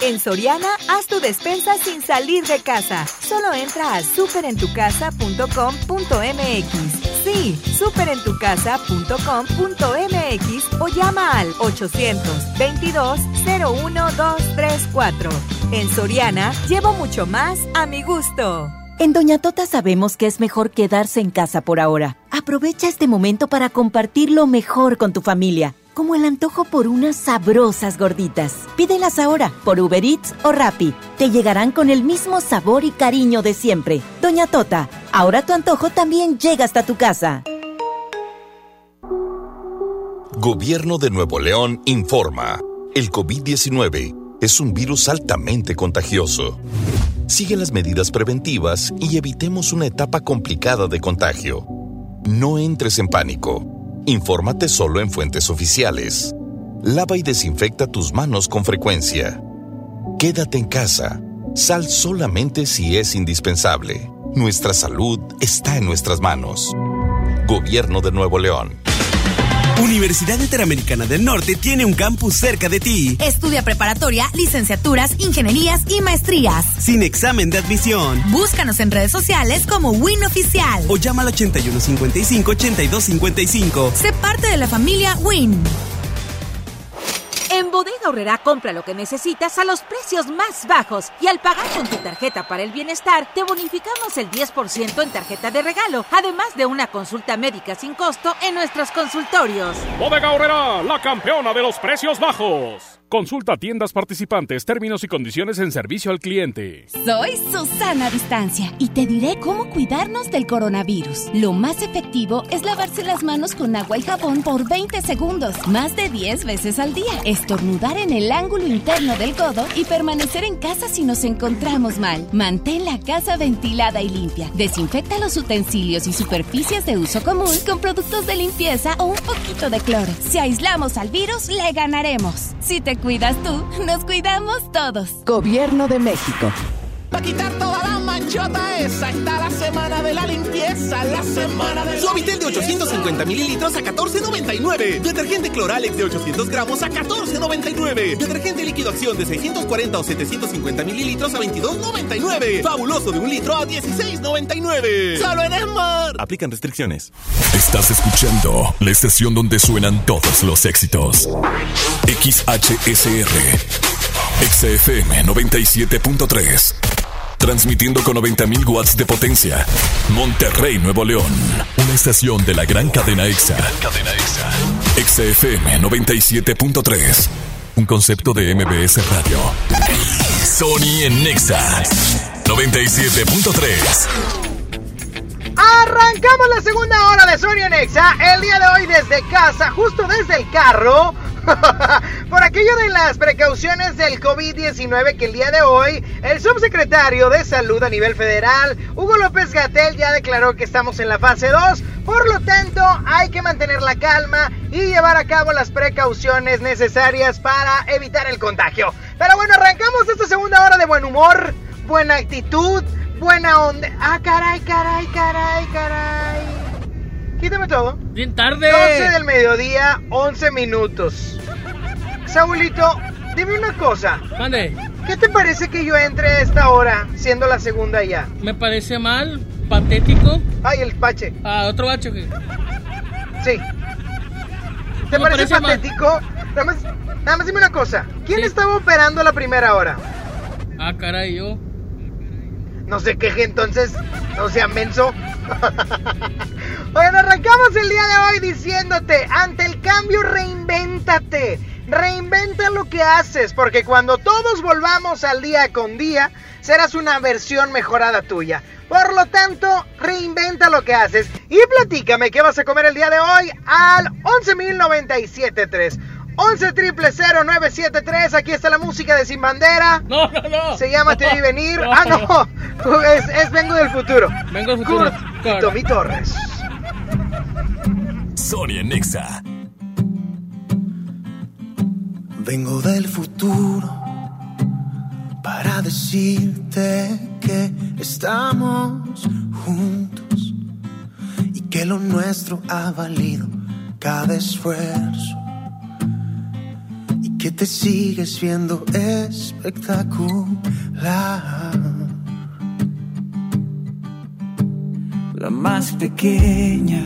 En Soriana, haz tu despensa sin salir de casa. Solo entra a superentucasa.com.mx. Sí, superentucasa.com.mx o llama al 800-22-01234. En Soriana, llevo mucho más a mi gusto. En Doña Tota sabemos que es mejor quedarse en casa por ahora. Aprovecha este momento para compartir lo mejor con tu familia como el antojo por unas sabrosas gorditas. Pídelas ahora por Uber Eats o Rappi. Te llegarán con el mismo sabor y cariño de siempre. Doña Tota, ahora tu antojo también llega hasta tu casa. Gobierno de Nuevo León informa. El COVID-19 es un virus altamente contagioso. Sigue las medidas preventivas y evitemos una etapa complicada de contagio. No entres en pánico. Infórmate solo en fuentes oficiales. Lava y desinfecta tus manos con frecuencia. Quédate en casa. Sal solamente si es indispensable. Nuestra salud está en nuestras manos. Gobierno de Nuevo León. Universidad Interamericana del Norte tiene un campus cerca de ti. Estudia preparatoria, licenciaturas, ingenierías y maestrías. Sin examen de admisión. Búscanos en redes sociales como Win Oficial. O llama al 8155-8255. Sé parte de la familia Win. En Bodega Horrera compra lo que necesitas a los precios más bajos y al pagar con tu tarjeta para el bienestar te bonificamos el 10% en tarjeta de regalo, además de una consulta médica sin costo en nuestros consultorios. Bodega Horrera, la campeona de los precios bajos. Consulta tiendas participantes, términos y condiciones en servicio al cliente. Soy Susana Distancia y te diré cómo cuidarnos del coronavirus. Lo más efectivo es lavarse las manos con agua y jabón por 20 segundos, más de 10 veces al día. Estornudar en el ángulo interno del codo y permanecer en casa si nos encontramos mal. Mantén la casa ventilada y limpia. Desinfecta los utensilios y superficies de uso común con productos de limpieza o un poquito de cloro. Si aislamos al virus, le ganaremos. Si te cuidas tú, nos cuidamos todos. Gobierno de México. Para quitar toda la manchota esa está la semana de la limpieza, la semana de Suavitel de 850 mililitros a 14.99. Detergente Cloralex de 800 gramos a 14.99. Detergente líquido acción de 640 o 750 mililitros a 22.99. Fabuloso de un litro a 16.99. Solo en Esmar. Aplican restricciones. Estás escuchando la estación donde suenan todos los éxitos. XHSR. XFM 97.3. Transmitiendo con 90.000 watts de potencia. Monterrey, Nuevo León. Una estación de la gran cadena EXA. cadena EXA. XFM 97.3. Un concepto de MBS Radio. Sony en Nexa 97.3. Arrancamos la segunda hora de Sonia Nexa. El día de hoy desde casa, justo desde el carro. Por aquello de las precauciones del COVID-19 que el día de hoy el subsecretario de Salud a nivel federal, Hugo López Gatel, ya declaró que estamos en la fase 2. Por lo tanto, hay que mantener la calma y llevar a cabo las precauciones necesarias para evitar el contagio. Pero bueno, arrancamos esta segunda hora de buen humor, buena actitud, buena onda. Ah, caray, caray, caray, caray. Quítame todo. Bien tarde. 12 del mediodía, 11 minutos. Saulito, dime una cosa. Mande. ¿Qué te parece que yo entre a esta hora, siendo la segunda ya? Me parece mal, patético. Ay, el pache. Ah, otro bacho que. Sí. ¿Te Me parece patético? Nada más, nada más dime una cosa. ¿Quién estaba operando a la primera hora? Ah, caray, yo. No se queje entonces, no sea menso. Oigan, arrancamos el día de hoy diciéndote, ante el cambio reinvéntate. Reinventa lo que haces, porque cuando todos volvamos al día con día, serás una versión mejorada tuya. Por lo tanto, reinventa lo que haces y platícame qué vas a comer el día de hoy al 11.097.3. 11 triple 0973, aquí está la música de Sin Bandera. No, no, no. Se llama Te vi venir. No. Ah, no. Es, es Vengo del Futuro. Vengo del futuro. Kurt Tommy Torres. Sonia Nexa. Vengo del futuro para decirte que estamos juntos y que lo nuestro ha valido cada esfuerzo que te sigues viendo espectacular. La más pequeña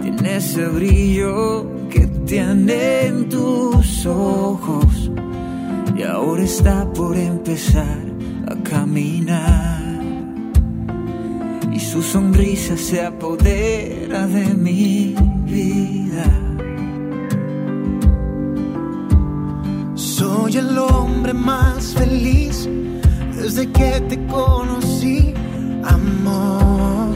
tiene ese brillo que tiene en tus ojos y ahora está por empezar a caminar y su sonrisa se apodera de mi vida. Soy el hombre más feliz desde que te conocí, amor.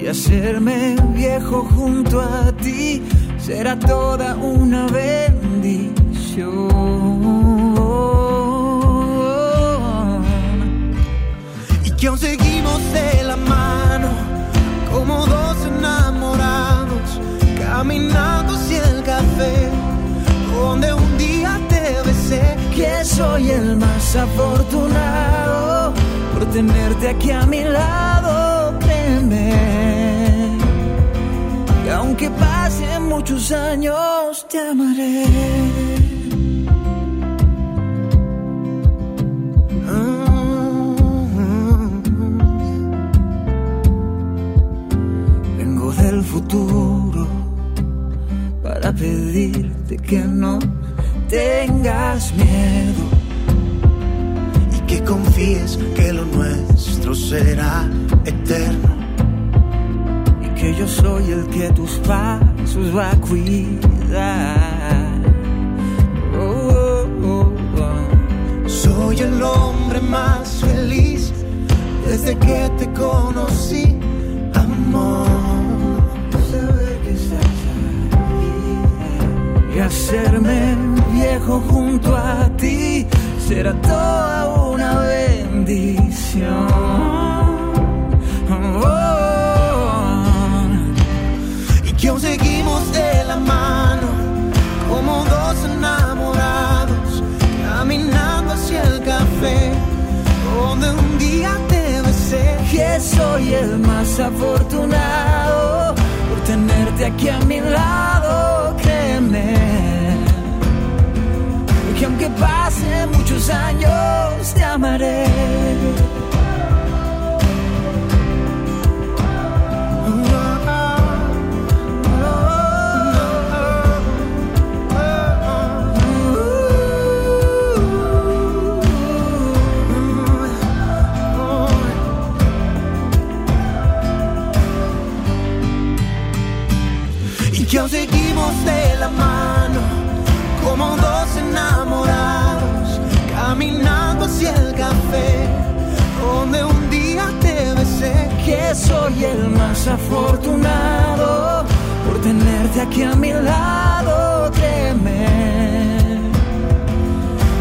Y hacerme viejo junto a ti será toda una bendición. Y que aún seguimos de la mano como dos enamorados caminando donde un día te besé. Que soy el más afortunado por tenerte aquí a mi lado, créeme. Y aunque pasen muchos años, te amaré. Vengo del futuro pedirte que no tengas miedo y que confíes que lo nuestro será eterno. y que yo soy el que tus pasos va a cuidar. Oh, oh. Soy el hombre más feliz desde que te conocí, hacerme viejo junto a ti será toda una bendición. Oh, y que aún seguimos de la mano como dos enamorados caminando hacia el café donde un día te besé. Que soy el más afortunado por tenerte aquí a mi lado, muchos años, te amaré. Que soy el más afortunado por tenerte aquí a mi lado, créeme.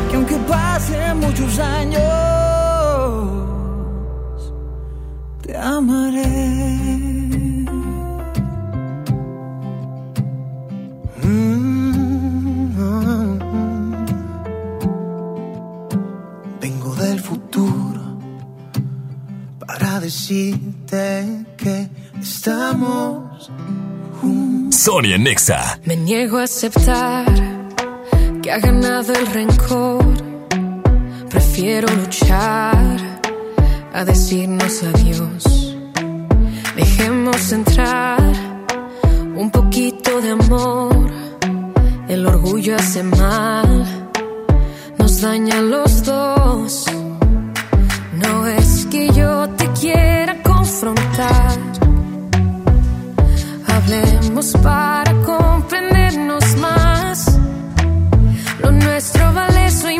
Que aunque pasen muchos años, te amaré. Vengo del futuro para decirte que estamos Sonia Nexa. Me niego a aceptar que ha ganado el rencor. Prefiero luchar a decirnos adiós. Dejemos entrar un poquito de amor. El orgullo hace mal, nos daña a los dos. No es que yo confrontar. Hablemos para comprendernos más. Lo nuestro vale eso y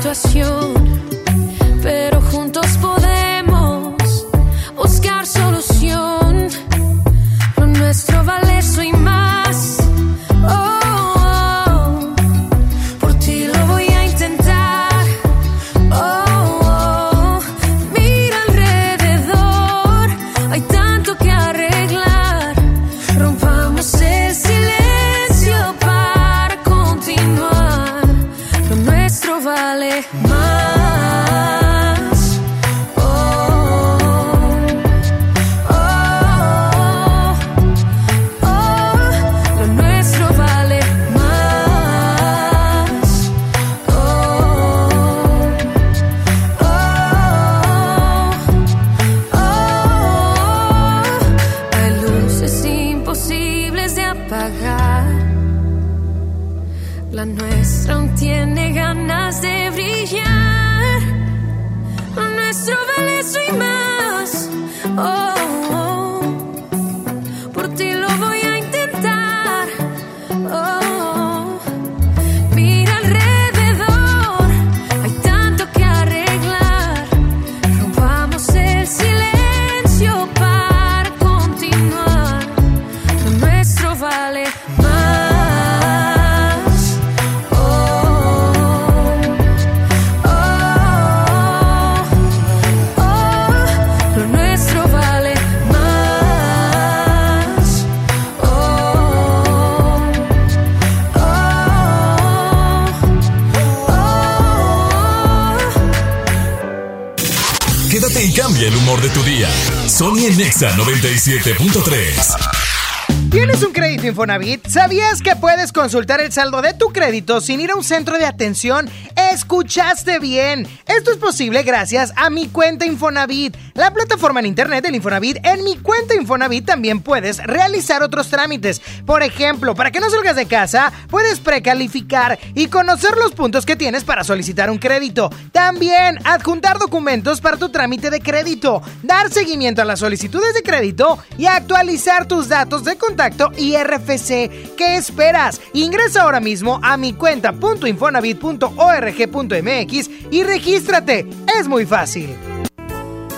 situación, La nuestra aún tiene ganas de brillar. Nuestro vale y más. Oh, día. Sonia Nexa 97.3. ¿Tienes un crédito Infonavit? ¿Sabías que puedes consultar el saldo de tu crédito sin ir a un centro de atención? Escuchaste bien. Esto es posible gracias a mi cuenta Infonavit. La plataforma en internet del Infonavit. En mi cuenta Infonavit también puedes realizar otros trámites. Por ejemplo, para que no salgas de casa, puedes precalificar y conocer los puntos que tienes para solicitar un crédito. También adjuntar documentos para tu trámite de crédito, dar seguimiento a las solicitudes de crédito y actualizar tus datos de contacto y RFC. ¿Qué esperas? Ingresa ahora mismo a mi cuenta.infonavit.org.mx y regístrate. Es muy fácil.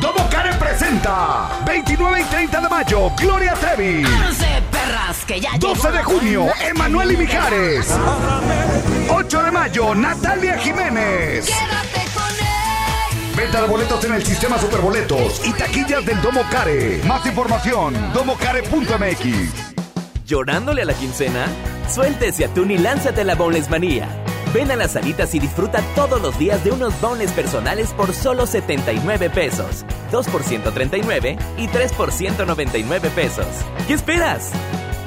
Domo Karen presenta 29 y 30 de mayo, Gloria Trevi. perras que ya 12 de junio, Emanuel y Mijares. 8 de mayo, Natalia Jiménez. Quédate con él. Venta de boletos en el sistema Superboletos y taquillas del Domo Care. Más información, domocare.mx. ¿Llorándole a la quincena? Suelte ese atún y lánzate a la Boneless Manía. Ven a las salitas y disfruta todos los días de unos boneless personales por solo 79 pesos. 2 por 139 y 3 por 199 pesos. ¿Qué esperas?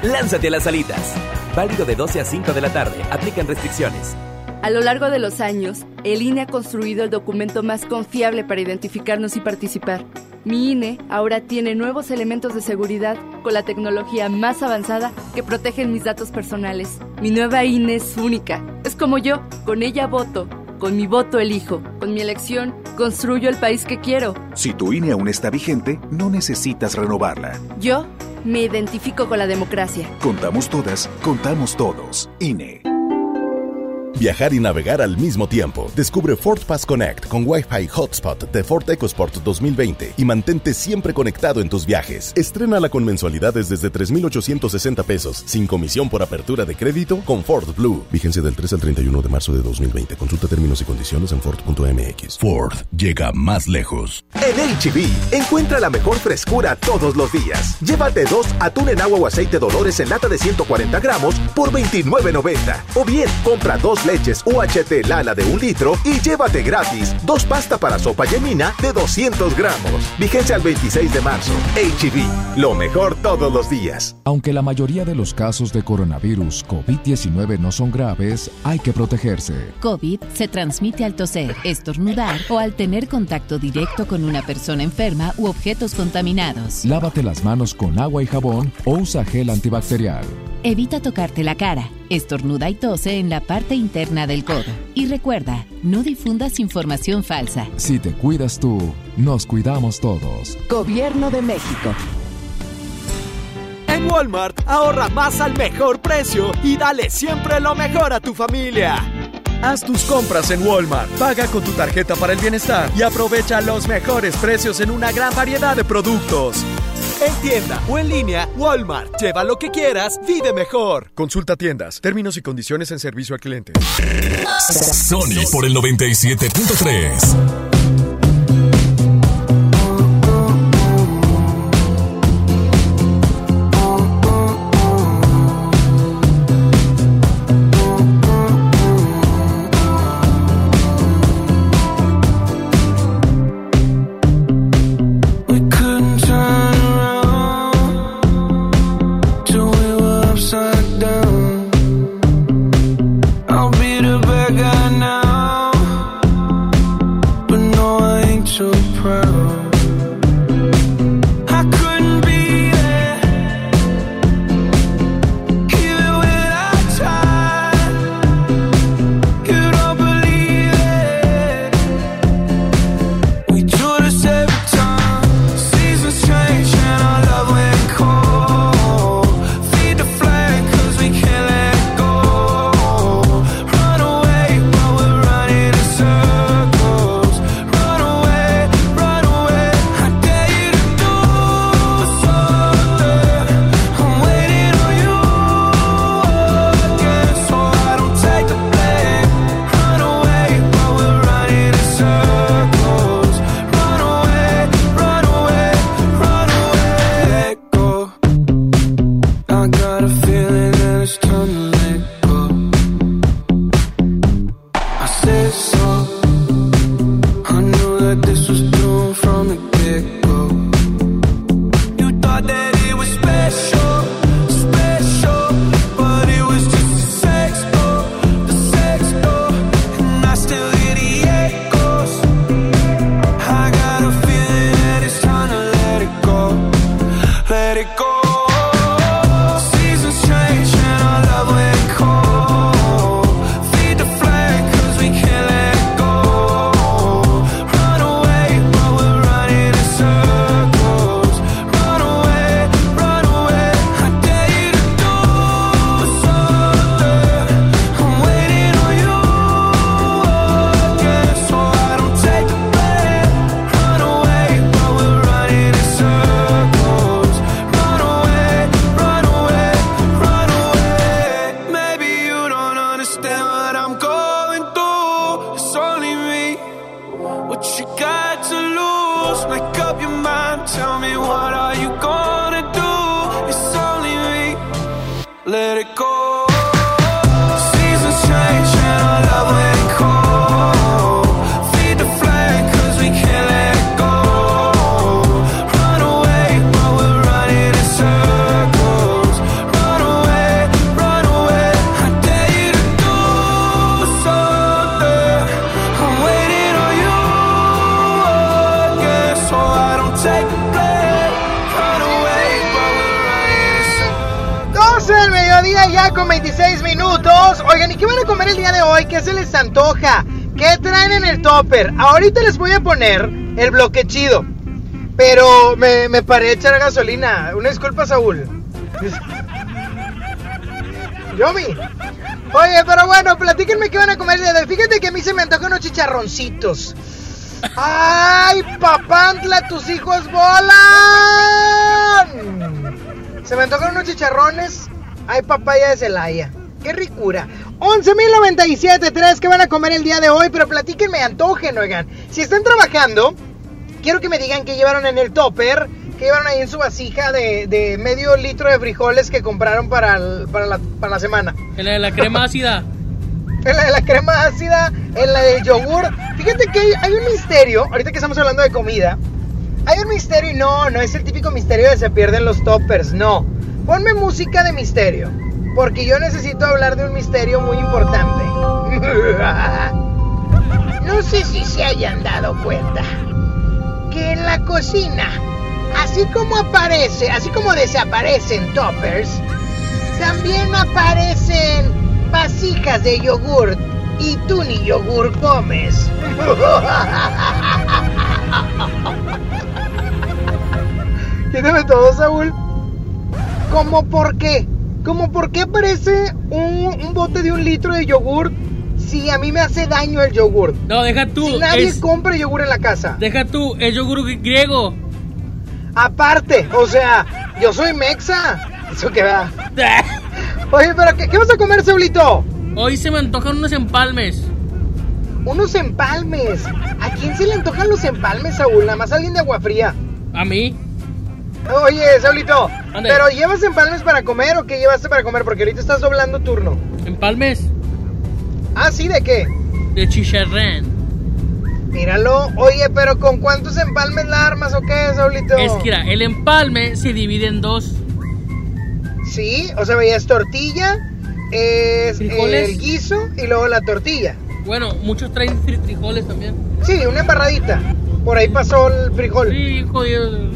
Lánzate a las salitas. Válido de 12 a 5 de la tarde. Aplican restricciones. A lo largo de los años, el INE ha construido el documento más confiable para identificarnos y participar. Mi INE ahora tiene nuevos elementos de seguridad con la tecnología más avanzada que protegen mis datos personales. Mi nueva INE es única. Es como yo, con ella voto. Con mi voto elijo. Con mi elección construyo el país que quiero. Si tu INE aún está vigente, no necesitas renovarla. Yo me identifico con la democracia. Contamos todas, contamos todos. INE. Viajar y navegar al mismo tiempo. Descubre Ford Pass Connect con Wi-Fi Hotspot de Ford EcoSport 2020 y mantente siempre conectado en tus viajes. Estrénala con mensualidades desde 3,860 pesos, sin comisión por apertura de crédito con Ford Blue. Vigencia del 3 al 31 de marzo de 2020. Consulta términos y condiciones en Ford.mx. Ford llega más lejos. En HB, encuentra la mejor frescura todos los días. Llévate dos atún en agua o aceite Dolores en lata de 140 gramos por $29.90. O bien, compra dos leches UHT Lala de un litro y llévate gratis dos pasta para sopa yemina de 200 gramos. Vigencia al 26 de marzo. HB, lo mejor todos los días. Aunque la mayoría de los casos de coronavirus COVID-19 no son graves, hay que protegerse. COVID se transmite al toser, estornudar o al tener contacto directo con una persona enferma u objetos contaminados. Lávate las manos con agua y jabón o usa gel antibacterial. Evita tocarte la cara. Estornuda y tose en la parte interna del codo. Y recuerda, no difundas información falsa. Si te cuidas tú, nos cuidamos todos. Gobierno de México. En Walmart, ahorra más al mejor precio y dale siempre lo mejor a tu familia. Haz tus compras en Walmart, paga con tu tarjeta para el bienestar y aprovecha los mejores precios en una gran variedad de productos. En tienda o en línea, Walmart. Lleva lo que quieras, vive mejor. Consulta tiendas, términos y condiciones en servicio al cliente. Sony por el 97.3. ya con 26 minutos. Oigan, ¿y qué van a comer el día de hoy? ¿Qué se les antoja? ¿Qué traen en el topper? Ahorita les voy a poner el bloque chido. Pero me, me paré a echar gasolina. Una disculpa, Saúl. Yomi. Oye, pero bueno, platíquenme qué van a comer el día de hoy. Fíjate que a mí se me antojan unos chicharroncitos. ¡Ay, papantla, tus hijos volan! Se me antojan unos chicharrones. Ay, papaya de Celaya. ¡Qué ricura! 11.097.3 que van a comer el día de hoy, pero platíquenme, antojen, oigan. Si están trabajando, quiero que me digan qué llevaron en el topper, qué llevaron ahí en su vasija de, de medio litro de frijoles que compraron para, el- para, la, para la semana. En la de la crema ácida. En la de la crema ácida, en la del yogur. Fíjate que hay, hay un misterio, ahorita que estamos hablando de comida, hay un misterio y no, no es el típico misterio de se pierden los toppers, no. Ponme música de misterio, porque yo necesito hablar de un misterio muy importante. No sé si se hayan dado cuenta que en la cocina, así como aparece, así como desaparecen toppers, también aparecen vasijas de yogur y tú ni yogur comes. Quítame todo, Saúl. ¿Cómo por qué? ¿Cómo por qué aparece un, un bote de un litro de yogur si a mí me hace daño el yogur? No, deja tú. Si nadie es- compra yogur en la casa. Deja tú, es yogur griego. Aparte, o sea, yo soy mexa. Eso que va. Oye, pero ¿qué, qué vas a comer, Saulito? Hoy se me antojan unos empalmes. Unos empalmes. ¿A quién se le antojan los empalmes, Saúl? Nada más alguien de agua fría. ¿A mí? Oye, Saulito, Ande. ¿pero llevas empalmes para comer o qué llevaste para comer? Porque ahorita estás doblando turno. ¿Empalmes? Ah, ¿sí? ¿De qué? De chicharrán. Míralo. Oye, pero ¿con cuántos empalmes la armas o qué, Saulito? Es que mira, el empalme se divide en dos. Sí, o sea, veías tortilla, es Frijoles. el guiso y luego la tortilla. Bueno, muchos traen fri- frijoles también. Sí, una embarradita. Por ahí pasó el frijol. Sí, jodido.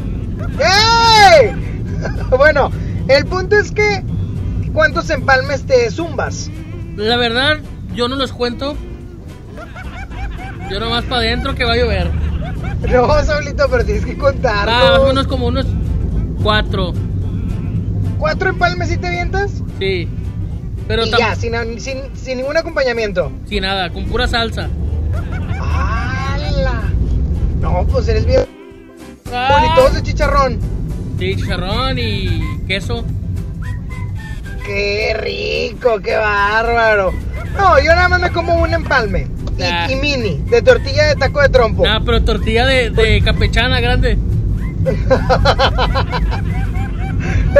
¡Ey! bueno, el punto es que ¿cuántos empalmes te zumbas? La verdad, yo no los cuento. Yo nomás para adentro que va a llover. No, Saulito, pero tienes que contarlo. Ah, más o menos como unos cuatro. ¿Cuatro empalmes y te vientas? Sí. Pero y tam- ya, sin, sin, sin ningún acompañamiento. Sin nada, con pura salsa. ¡Hala! No, pues eres bien Ah. bonito de chicharrón. Sí, chicharrón y queso. ¡Qué rico! ¡Qué bárbaro! No, yo nada más me como un empalme. Y, Ah. y mini, de tortilla de taco de trompo. Ah, pero tortilla de, de campechana grande.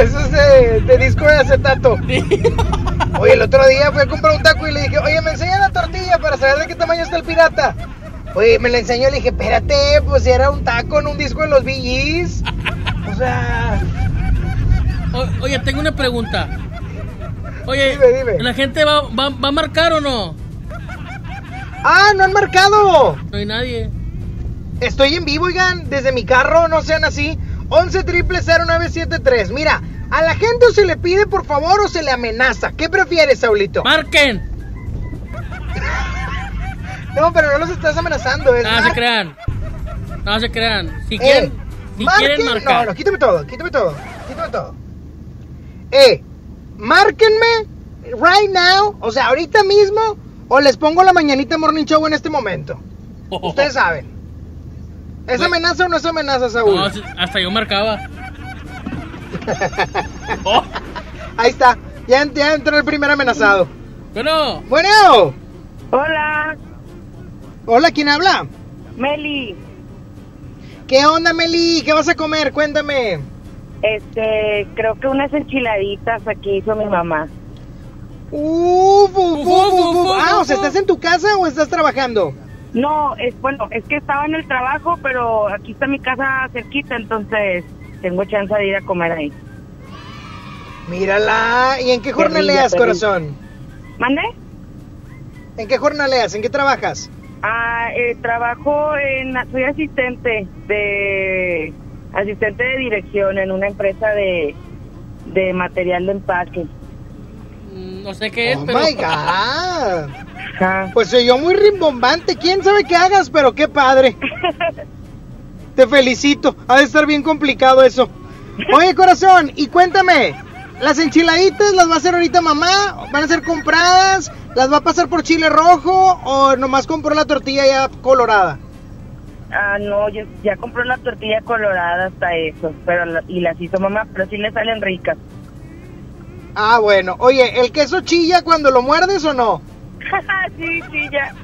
Eso es de, de disco de acetato. Oye, el otro día fui a comprar un taco y le dije, oye, me enseña la tortilla para saber de qué tamaño está el pirata. Oye, me la enseñó y le dije, espérate, pues si era un taco en un disco de los VGs. O sea, O- oye, tengo una pregunta. Oye, Dime, dime. ¿la gente va, va, va a marcar o no? ¡ah, no han marcado! No hay nadie. Estoy en vivo, oigan, desde mi carro, no sean así. 11 triple 0973. Mira, a la gente o se le pide por favor o se le amenaza. ¿Qué prefieres, Saulito? ¡Marquen! No, pero no los estás amenazando, es No se crean. No se crean. Si Eh, quieren, si marquen- quieren marcar. No, no, quítame todo, quítame todo, quítame todo. Eh, márquenme right now, o sea, ahorita mismo, o les pongo la mañanita morning show en este momento. Ustedes saben. ¿Es amenaza o no es amenaza, Saúl? No, hasta yo marcaba. Ahí está, ya entró el primer amenazado. Bueno. Bueno. Hola. Hola, ¿quién habla? Meli. ¿Qué onda, Meli? ¿Qué vas a comer? Cuéntame. Este, creo que unas enchiladitas aquí hizo mi mamá. Uf, uf, uf, uf, uf. Ah, o sea, ¿estás en tu casa o estás trabajando? No, es bueno, es que estaba en el trabajo, pero aquí está mi casa cerquita, entonces tengo chance de ir a comer ahí. Mírala. ¿Y en qué jornaleas, corazón? ¿Mande? ¿En qué jornaleas? ¿En qué trabajas? Ah, eh, trabajo en, soy asistente de, asistente de dirección en una empresa de, de material de empaque. Mm, No sé qué es, Oh pero. my God. Pues soy yo muy rimbombante. ¿Quién sabe qué hagas? Pero qué padre. Te felicito. Ha de estar bien complicado eso. Oye, corazón, y cuéntame. ¿Las enchiladitas las va a hacer ahorita mamá? ¿Van a ser compradas? ¿Las va a pasar por chile rojo? ¿O nomás compró la tortilla ya colorada? Ah, no, yo ya compré una tortilla colorada hasta eso, pero la- y las hizo mamá, pero sí le salen ricas. Ah, bueno. Oye, ¿el queso chilla cuando lo muerdes o no? sí, sí, ya.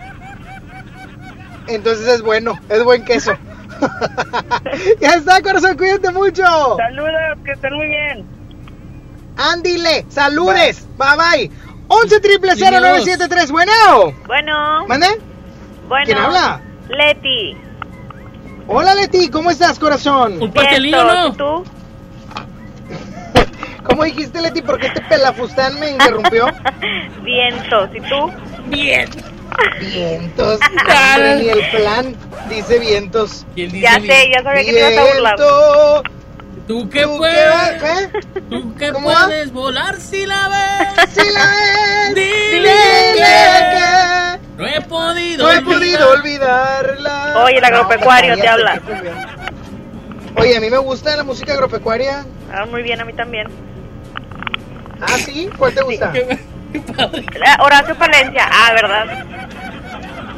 Entonces es bueno, es buen queso. ya está, corazón, cuídate mucho. Saludos, que estén muy bien. Ándile, saludes. Bye bye. 11 triple 0973, bueno. Bueno. ¿Mande? Bueno. ¿Quién habla? Leti. Hola Leti, ¿cómo estás, corazón? Un pastelillo, ¿no? ¿Y tú? ¿Cómo dijiste, Leti? ¿Por qué este pelafustán me interrumpió? Vientos. ¿Y tú? Bien. Vientos. ni el plan dice vientos. Ya sé, ya sabía que te ibas a burlar. ¿Tú qué ¿Tú puedes? qué qué? ¿Tú qué ¿Cómo va? puedes volar si la ves? Si la ves, Dile que No he podido. no he olvidar. podido olvidarla. Oye, el agropecuario te cállate, habla. Oye, a mí me gusta la música agropecuaria. Ah, muy bien, a mí también. Ah, ¿sí? ¿Cuál te gusta? La- Horacio Palencia. Ah, ¿verdad?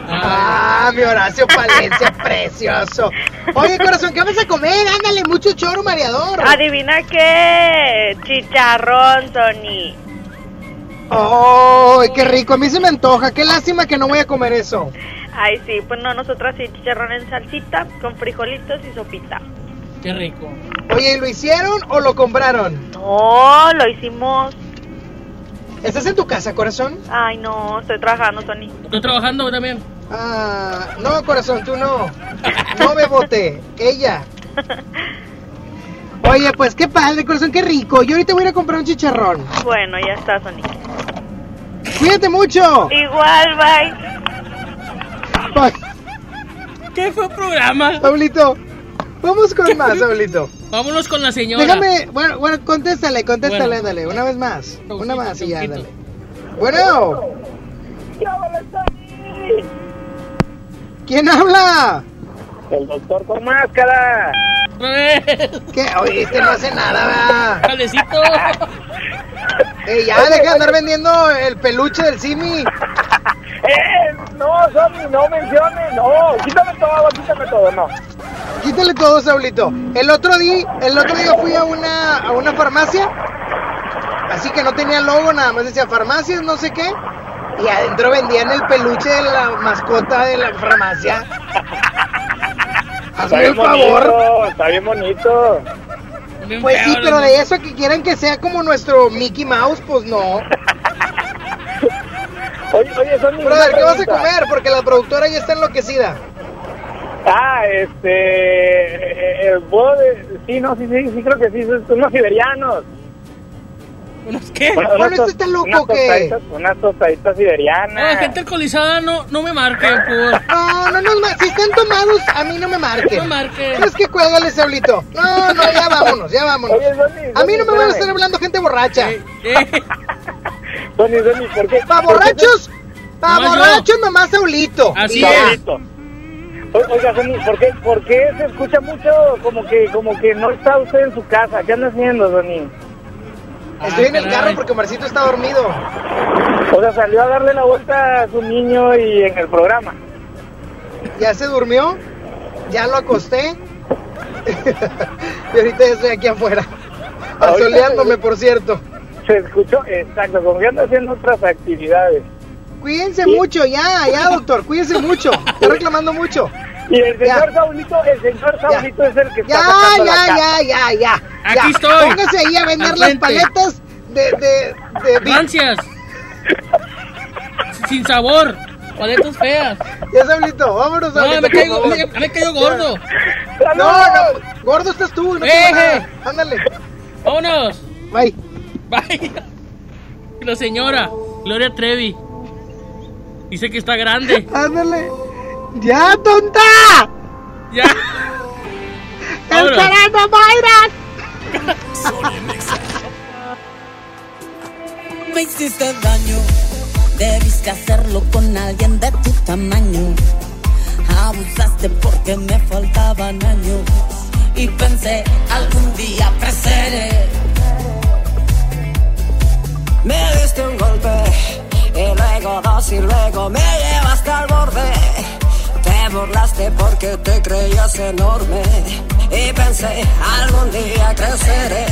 Ah, mi Horacio Palencia, precioso. Oye, corazón, ¿qué vas a comer? Ándale, mucho choro mareador. Adivina qué. Chicharrón, Tony. ¡Ay, qué rico! A mí se me antoja. Qué lástima que no voy a comer eso. Ay, sí, pues no, nosotras sí, chicharrón en salsita, con frijolitos y sopita. Qué rico. Oye, ¿y lo hicieron o lo compraron? No, lo hicimos. ¿Estás en tu casa, corazón? Ay, no, estoy trabajando, Tony. Estoy trabajando también. Ah, no, corazón, tú no. No, Bebote, ella. Oye, pues qué padre, corazón, qué rico. Yo ahorita voy a ir a comprar un chicharrón. Bueno, ya está, Tony. Cuídate mucho. Igual, bye. Bye. ¿Qué fue programa? Pablito, vamos con más, Pablito. Vámonos con la señora. Déjame, bueno, bueno, contéstale, contéstale, Bueno. dale, una vez más. Una más y ya, dale. Bueno, ¿quién habla? El doctor con máscara. ¿Qué? Oye, este no hace nada, ¿verdad? Calecito. Eh, ya, deja de andar vendiendo el peluche del Simi. ¡Eh! No, Sony, no menciones, no. Quítame todo, quítame todo, no. Quítale todo, Saulito. El otro día, el otro día fui a una, a una farmacia, así que no tenía logo, nada más decía farmacias, no sé qué, y adentro vendían el peluche de la mascota de la farmacia. Está Hazme bien el favor. bonito, está bien bonito. Pues sí, pero de eso que quieran que sea como nuestro Mickey Mouse, pues no. Oye, oye, Sony. Brother, ¿qué vas a comer? Porque la productora ya está enloquecida. Ah, este. eh, eh, ¿puedo de- Sí, no, sí, sí, sí, creo que sí, son unos siberianos. ¿Unos qué? Bueno, Bueno, unas este tos- está loco, unas tostaditas- Unas tostaditas No, siberianas. gente alcoholizada no, no me marque por. No, no, no, ma- si están tomados, a mí no me marquen. No marquen. ¿Sabes qué? Cuélgale, Saulito. No, no, ya vámonos, ya vámonos. Oye, Sony, A mí no me van a estar hablando gente borracha. Sony, Sony, ¿por qué? Pa' por qué borrachos, pa' Nomás yo. borrachos nomás Saulito. Así ya. O- Oiga, Sony, ¿por qué, ¿por qué se escucha mucho como que, como que no está usted en su casa? ¿Qué anda haciendo, Sony? Estoy en el carro porque Marcito está dormido. O sea, salió a darle la vuelta a su niño y en el programa. Ya se durmió, ya lo acosté. y ahorita ya estoy aquí afuera. Asoleándome, por cierto. Se escuchó, exacto, como que anda haciendo otras actividades. Cuídense mucho, ya, ya, doctor, cuídense mucho. Está reclamando mucho. Y el señor Saulito, el señor Saulito es el que está Ya, sacando la ya, ya, ya, ya. Aquí ya. estoy. Póngase ahí a vender las paletas de, de, de Vic. Rancias. Sin sabor. Paletas feas. Ya, Saulito, vámonos, No, Saulito, me por caigo, me, me caigo gordo. No, no, gordo estás tú, no Eh, eh. Ándale. Vámonos. Bye. Bye. La señora, Gloria Trevi. Dice que está grande. Ándale. ¡Ya, tonta! Ya. ¡Esperando, Mayra! Me hiciste daño, debiste hacerlo con alguien de tu tamaño. Abusaste porque me faltaban años y pensé algún día creceré. Me diste un golpe y luego dos y luego me llevaste al borde. Te burlaste porque te creías enorme y pensé algún día creceré.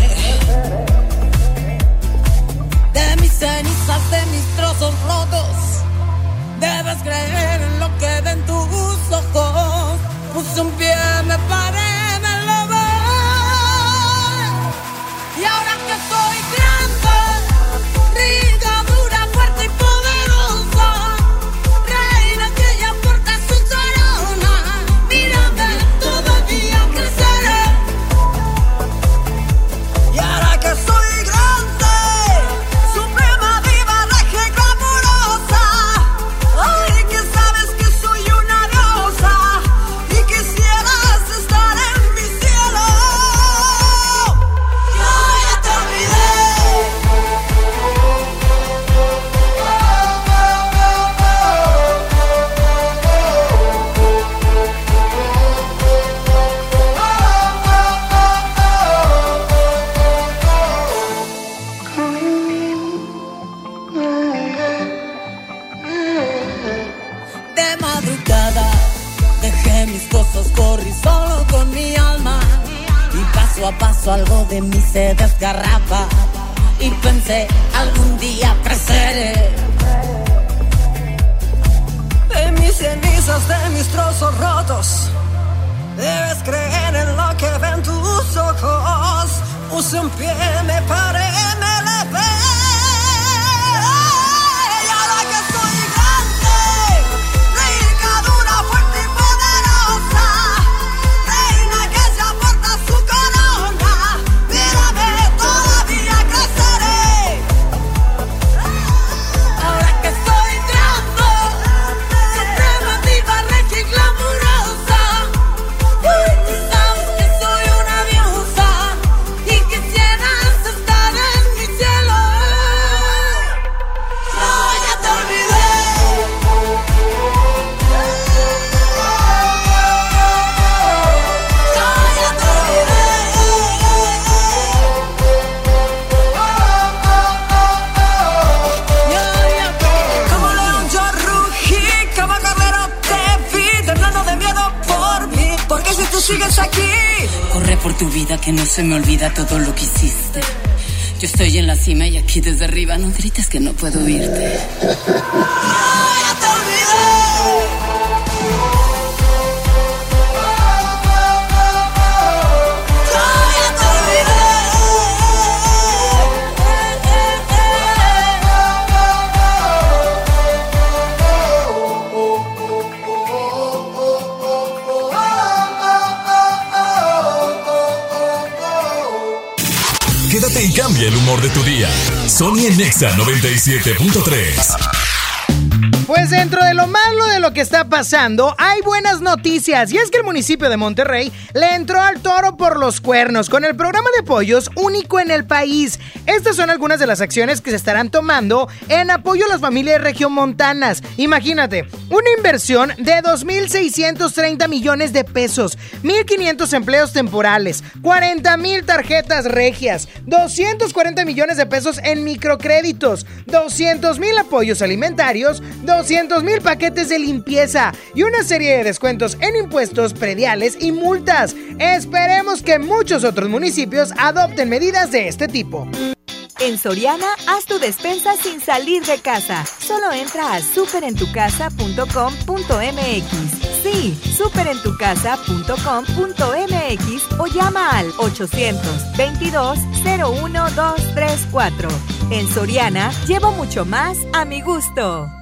De mis cenizas, de mis trozos rotos, debes creer en lo que ven tus ojos. Puse un pie, me paré, me lo voy. Y ahora que soy 97.3. Pues dentro de lo malo de lo que está pasando, hay buenas noticias. Y es que el municipio de Monterrey le entró al toro por los cuernos con el programa de pollos único en el país. Estas son algunas de las acciones que se estarán tomando en apoyo a las familias regiomontanas. Imagínate, una inversión de 2.630 millones de pesos, 1.500 empleos temporales, 40.000 tarjetas regias, 240 millones de pesos en microcréditos, 200.000 apoyos alimentarios, 200 mil paquetes de limpieza y una serie de descuentos en impuestos, prediales y multas. Esperemos que muchos otros municipios adopten medidas de este tipo. En Soriana, haz tu despensa sin salir de casa. Solo entra a superentucasa.com.mx. Superentucasa.com.mx o llama al 822-01-234. En Soriana, llevo mucho más a mi gusto.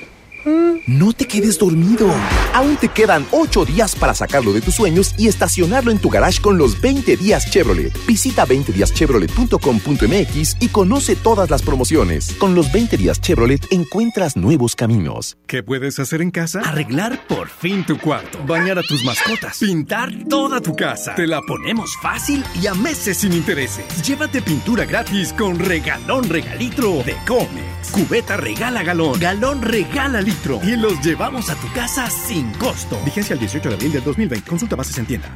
No te quedes dormido. Aún te quedan 8 días para sacarlo de tus sueños y estacionarlo en tu garage con los 20 días Chevrolet. Visita 20díaschevrolet.com.mx y conoce todas las promociones. Con los 20 días Chevrolet encuentras nuevos caminos. ¿Qué puedes hacer en casa? Arreglar por fin tu cuarto, bañar a tus mascotas, pintar toda tu casa. Te la ponemos fácil y a meses sin intereses. Llévate pintura gratis con regalón regalitro de Comex. Cubeta regala galón, galón regala litro y los llevamos a tu casa sin costo. Vigencia el 18 de abril del 2020. Consulta bases en tienda.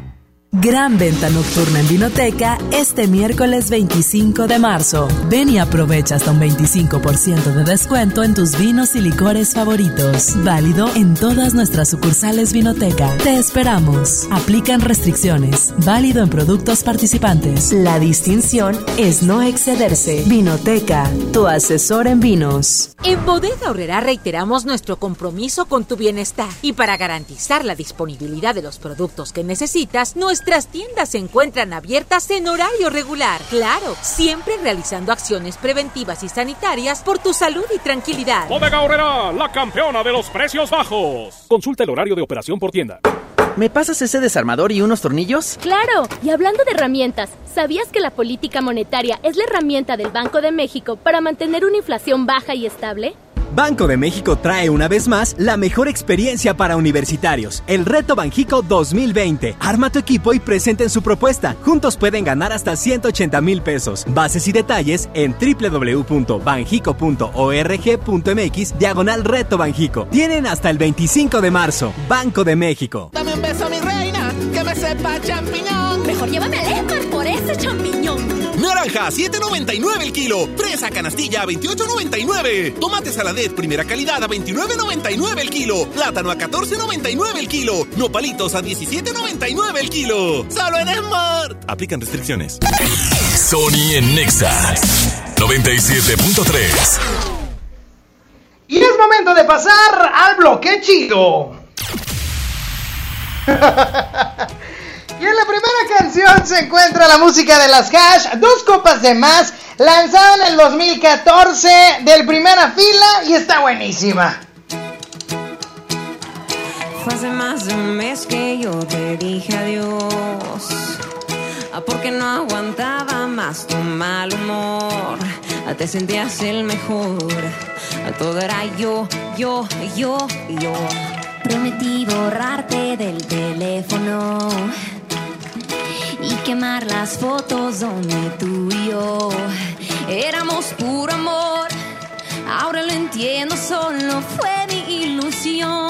Gran venta nocturna en Vinoteca este miércoles 25 de marzo. Ven y aprovecha hasta un 25% de descuento en tus vinos y licores favoritos. Válido en todas nuestras sucursales Vinoteca. Te esperamos. Aplican restricciones. Válido en productos participantes. La distinción es no excederse. Vinoteca, tu asesor en vinos. En Bodega Horrera reiteramos nuestro compromiso con tu bienestar y para garantizar la disponibilidad de los productos que necesitas, nuestra Nuestras tiendas se encuentran abiertas en horario regular. Claro, siempre realizando acciones preventivas y sanitarias por tu salud y tranquilidad. Bodega Horrera, la campeona de los precios bajos. Consulta el horario de operación por tienda. ¿Me pasas ese desarmador y unos tornillos? Claro, y hablando de herramientas, ¿sabías que la política monetaria es la herramienta del Banco de México para mantener una inflación baja y estable? Banco de México trae una vez más la mejor experiencia para universitarios, el Reto Banjico 2020. Arma tu equipo y presenten su propuesta. Juntos pueden ganar hasta 180 mil pesos. Bases y detalles en www.banjico.org.mx diagonal Reto Banjico. Tienen hasta el 25 de marzo. Banco de México. Dame un beso, mi reina, que me sepa champiñón. Mejor llévame al Esmar por ese champiñón. Naranja, 7.99 el kilo. Fresa canastilla, 28.99. Tomate saladet primera calidad a 29.99 el kilo. Plátano a 14.99 el kilo. Nopalitos a 17.99 el kilo. Solo en Smart. Aplican restricciones. Sony en Nexa 97.3. Y es momento de pasar al bloque chido. Y en la primera canción se encuentra la música de las Hash, dos copas de más, lanzada en el 2014 del primera fila y está buenísima. Fue hace más de un mes que yo te dije adiós. Ah, Porque no aguantaba más tu mal humor. Ah, Te sentías el mejor. Ah, Todo era yo, yo, yo, yo. Prometí borrarte del teléfono y quemar las fotos donde tú y yo éramos puro amor. Ahora lo entiendo, solo fue mi ilusión.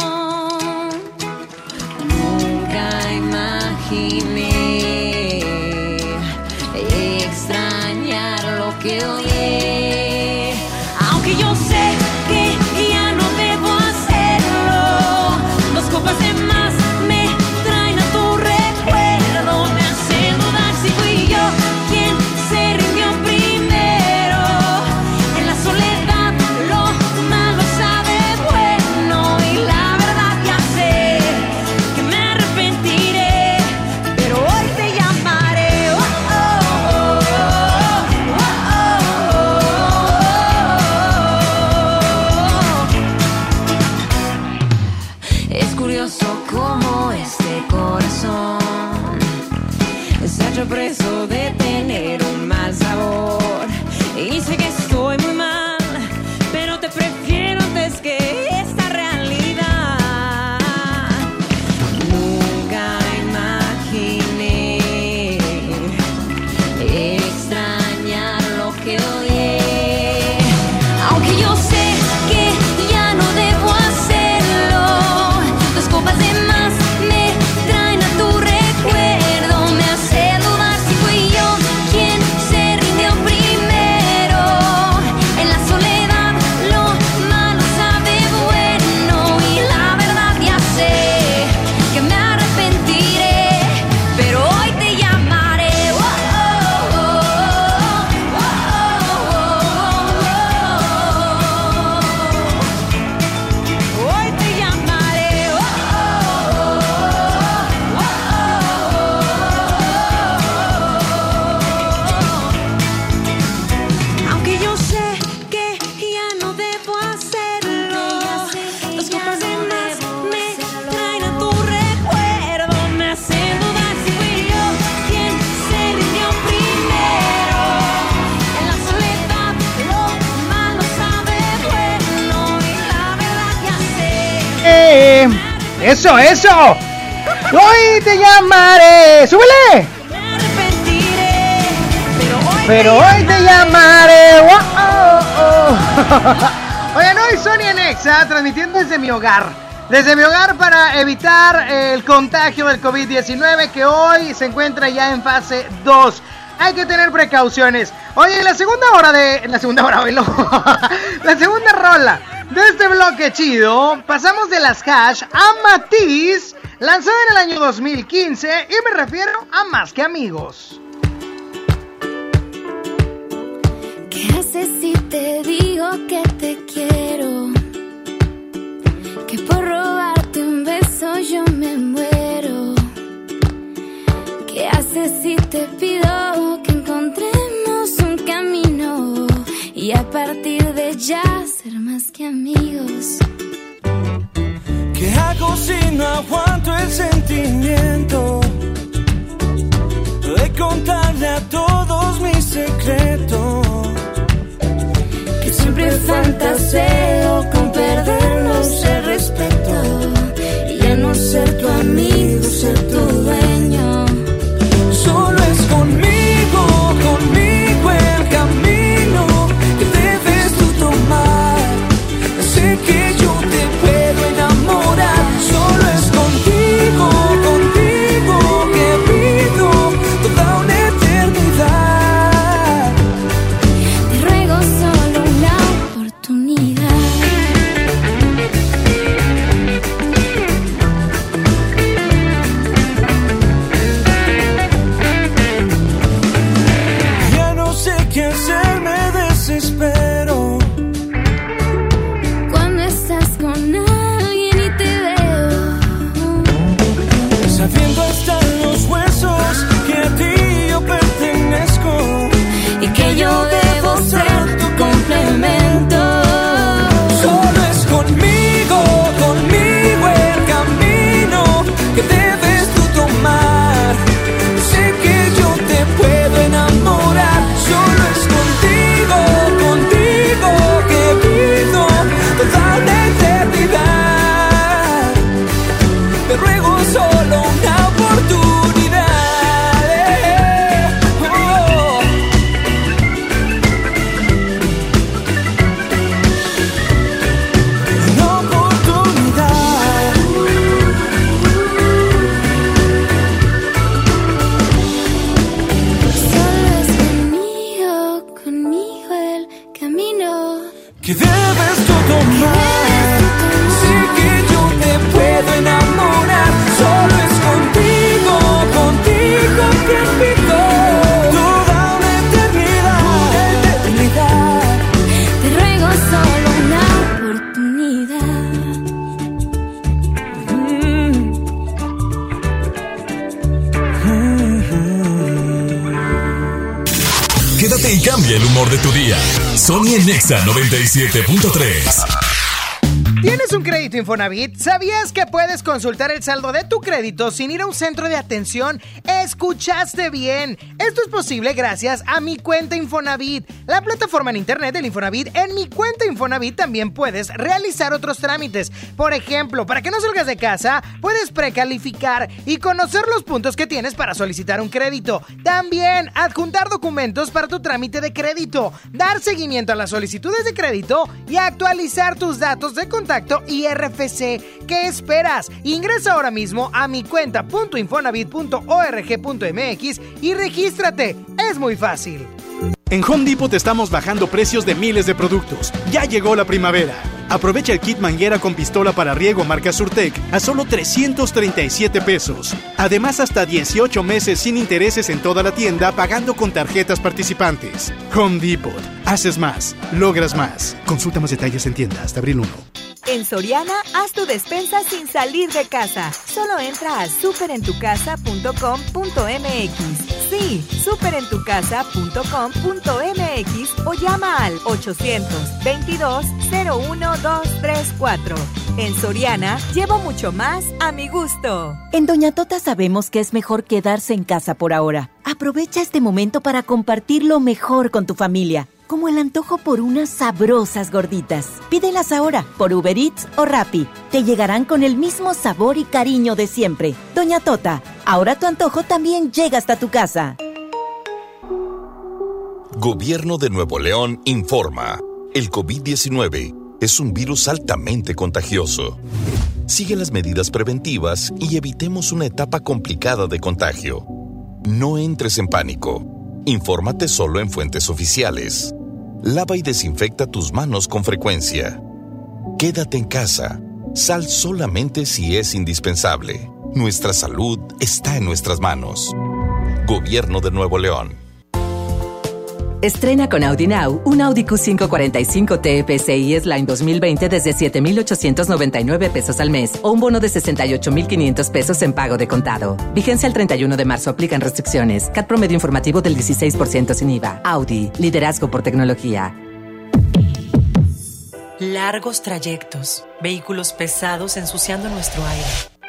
Nunca imaginé extrañar lo que odié. Hoy te llamaré. ¡Súbele! Pero hoy te llamaré. Wow, oh, oh. Oigan, hoy Sonia Nexa transmitiendo desde mi hogar. Desde mi hogar para evitar el contagio del COVID-19 que hoy se encuentra ya en fase 2. Hay que tener precauciones. Oye, la segunda hora de. La segunda hora, oílo. la segunda rola de este bloque chido, pasamos de las hash a Matiz, lanzada en el año 2015, y me refiero a Más que Amigos. ¿Qué haces si te digo que te quiero? Que por robarte un beso yo me muero. ¿Qué haces si te pido que encontremos un camino? Y a partir de ya ser más que amigos. ¿Qué hago si no aguanto el sentimiento? De contarle a todos mis secretos. Que siempre fantaseo con perdernos el respeto. Y ya no ser tu amigo, ser tu dueño. Solo es conmigo 97.3. ¿Tienes un crédito Infonavit? ¿Sabías que puedes consultar el saldo de tu crédito sin ir a un centro de atención? Escuchaste bien. Esto es posible gracias a mi cuenta Infonavit. La plataforma en internet del Infonavit. En mi cuenta Infonavit también puedes realizar otros trámites. Por ejemplo, para que no salgas de casa, puedes precalificar y conocer los puntos que tienes para solicitar un crédito. También adjuntar documentos para tu trámite de crédito, dar seguimiento a las solicitudes de crédito y actualizar tus datos de contacto y RFC. ¿Qué esperas? Ingresa ahora mismo a mi cuenta.infonavit.org.mx y regístrate. Es muy fácil. En Home Depot te estamos bajando precios de miles de productos. Ya llegó la primavera. Aprovecha el kit manguera con pistola para riego marca Surtec a solo 337 pesos. Además, hasta 18 meses sin intereses en toda la tienda pagando con tarjetas participantes. Home Depot. Haces más, logras más. Consulta más detalles en tienda hasta abril 1. En Soriana, haz tu despensa sin salir de casa. Solo entra a superentucasa.com.mx. Sí, superentucasa.com.mx o llama al 822-01-234. En Soriana, llevo mucho más a mi gusto. En Doña Tota sabemos que es mejor quedarse en casa por ahora. Aprovecha este momento para compartir lo mejor con tu familia. Como el antojo por unas sabrosas gorditas. Pídelas ahora por Uber Eats o Rappi. Te llegarán con el mismo sabor y cariño de siempre. Doña Tota, ahora tu antojo también llega hasta tu casa. Gobierno de Nuevo León informa. El COVID-19 es un virus altamente contagioso. Sigue las medidas preventivas y evitemos una etapa complicada de contagio. No entres en pánico. Infórmate solo en fuentes oficiales. Lava y desinfecta tus manos con frecuencia. Quédate en casa. Sal solamente si es indispensable. Nuestra salud está en nuestras manos. Gobierno de Nuevo León. Estrena con Audi Now un Audi Q545 TFSI Line 2020 desde 7,899 pesos al mes o un bono de 68,500 pesos en pago de contado. Vigencia el 31 de marzo. Aplican restricciones. CAT promedio informativo del 16% sin IVA. Audi. Liderazgo por tecnología. Largos trayectos. Vehículos pesados ensuciando nuestro aire.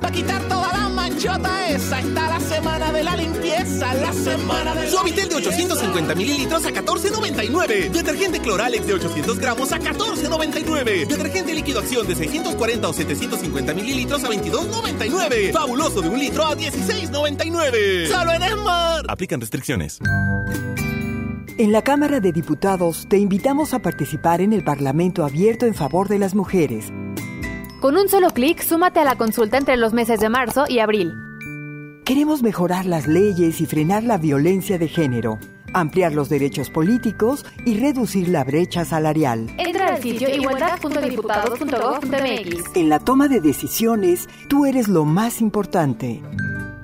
Para quitar toda la manchota esa está la semana de la limpieza, la semana de Suavitel de 850 mililitros a 14.99. Detergente Cloralex de 800 gramos a 14.99. Detergente líquido acción de 640 o 750 mililitros a 22.99. Fabuloso de un litro a 16.99. Solo en Esmar. Aplican restricciones. En la Cámara de Diputados te invitamos a participar en el Parlamento Abierto en favor de las mujeres. Con un solo clic, súmate a la consulta entre los meses de marzo y abril. Queremos mejorar las leyes y frenar la violencia de género, ampliar los derechos políticos y reducir la brecha salarial. Entra al sitio igualdad.diputados.gov.mx. En la toma de decisiones, tú eres lo más importante.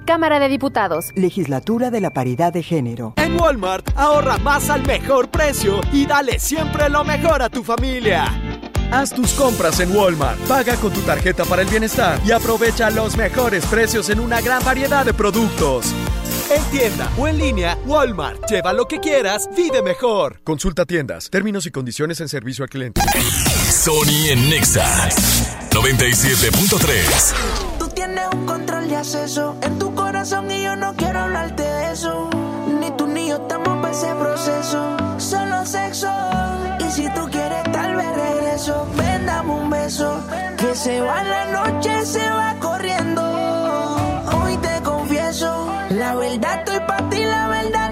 Cámara de Diputados. Legislatura de la Paridad de Género. En Walmart, ahorra más al mejor precio y dale siempre lo mejor a tu familia. Haz tus compras en Walmart, paga con tu tarjeta para el bienestar y aprovecha los mejores precios en una gran variedad de productos. En tienda o en línea, Walmart. Lleva lo que quieras, vive mejor. Consulta tiendas, términos y condiciones en servicio al cliente. Sony en Nexa 97.3. Tú tienes un control de acceso en tu corazón y yo no quiero hablarte de eso. Ni tú ni yo estamos para ese proceso. Solo sexo. Y si tú quieres, tal vez regreso. Ven, dame un beso. Que se va la noche, se va corriendo. Hoy te confieso. La verdad estoy para ti, la verdad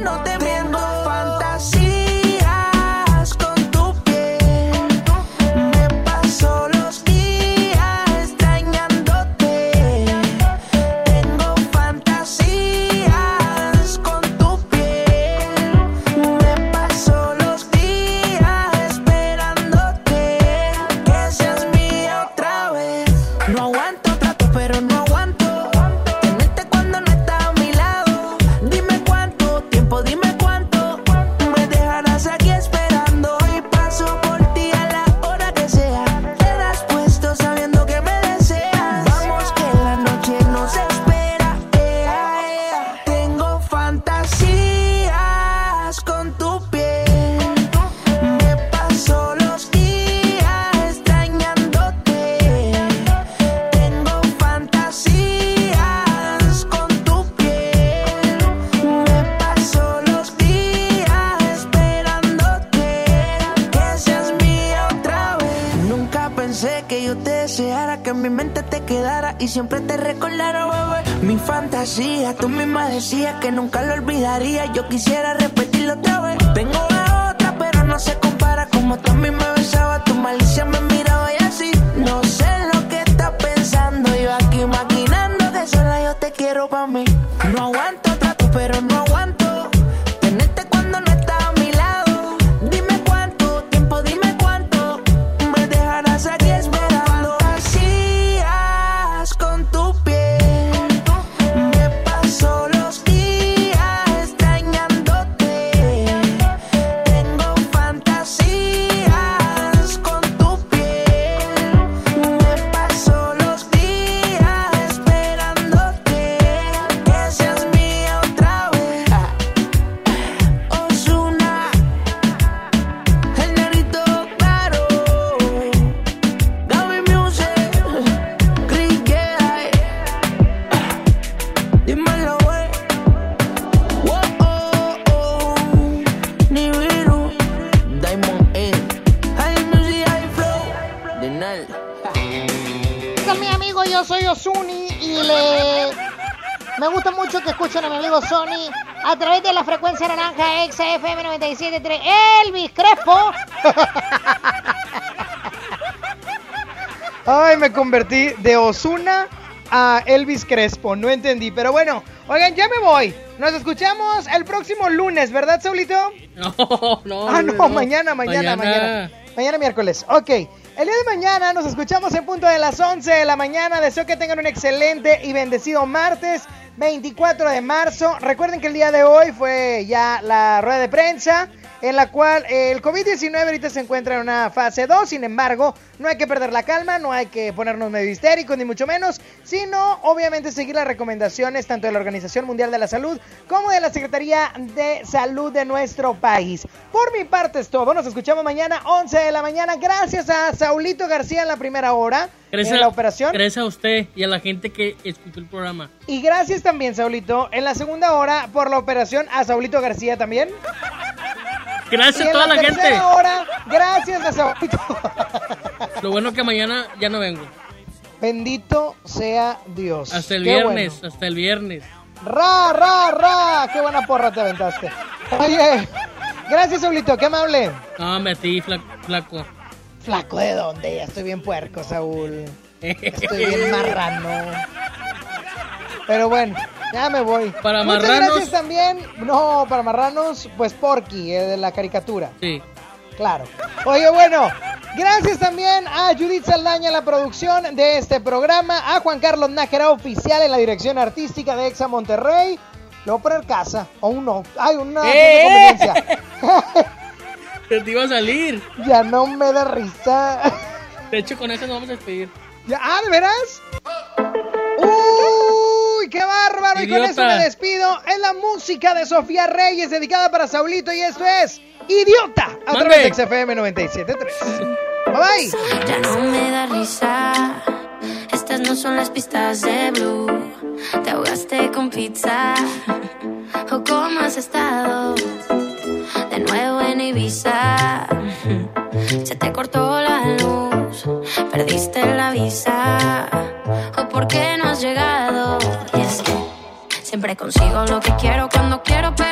mi mente te quedara y siempre te recordara, bebé. Mi fantasía, tú misma decías que nunca lo olvidaría. Yo quisiera repetirlo otra vez. Tengo a otra, pero no se compara. Como tú a mí me besaba, tu malicia me miraba y así. No sé lo que estás pensando. Yo aquí maquinando que sola yo te quiero pa' mí. No aguanto trato, pero no aguanto. Amigo Sony a través de la frecuencia naranja XFM 97.3 Elvis Crespo. Ay, me convertí de Osuna a Elvis Crespo, no entendí, pero bueno, oigan, ya me voy. Nos escuchamos el próximo lunes, ¿verdad, Saulito? No, no. Ah, no, mañana, mañana, mañana. Mañana miércoles. Ok. El día de mañana nos escuchamos en punto de las 11 de la mañana. Deseo que tengan un excelente y bendecido martes 24 de marzo. Recuerden que el día de hoy fue ya la rueda de prensa en la cual el COVID-19 ahorita se encuentra en una fase 2, sin embargo, no hay que perder la calma, no hay que ponernos medio histéricos, ni mucho menos, sino obviamente seguir las recomendaciones tanto de la Organización Mundial de la Salud como de la Secretaría de Salud de nuestro país. Por mi parte es todo, nos escuchamos mañana 11 de la mañana, gracias a Saulito García en la primera hora. Gracias, en la operación. Gracias a usted y a la gente que escuchó el programa. Y gracias también, Saulito, en la segunda hora por la operación a Saulito García también. Gracias Y a toda la, gente. hora, gracias a Saulito. Lo bueno que mañana ya no vengo. Bendito sea Dios. Hasta el Qué viernes, bueno. hasta el viernes. Ra, ra, ra. Qué buena porra te aventaste. Oye, gracias, Saulito. Qué amable. No, me ti, fla- flaco. Flaco de dónde? Ya estoy bien puerco, Saúl. Estoy bien marrano. Pero bueno, ya me voy. Para Muchas marranos. gracias también. No, para marranos, pues Porky, eh, de la caricatura. Sí. Claro. Oye, bueno, gracias también a Judith Saldaña en la producción de este programa, a Juan Carlos Nájera oficial en la dirección artística de Exa Monterrey. A poner casa, o un no. Ay, una ¡Eh! te iba a salir. Ya no me da risa. De hecho, con eso nos vamos a despedir. Ya, ah, ¿de veras? ¡Uy, qué bárbaro! Y con Idiota. eso me despido. Es la música de Sofía Reyes dedicada para Saulito y esto es Idiota a Mande. través de XFM 97.3. Bye bye. Ya no me da risa. Estas no son las pistas de Blue. Te ahogaste con pizza. ¿O cómo has estado? De nuevo en Ibiza. Se te cortó la luz. Perdiste la visa. ¿O por qué no has llegado? Consigo lo que quiero cuando quiero, pero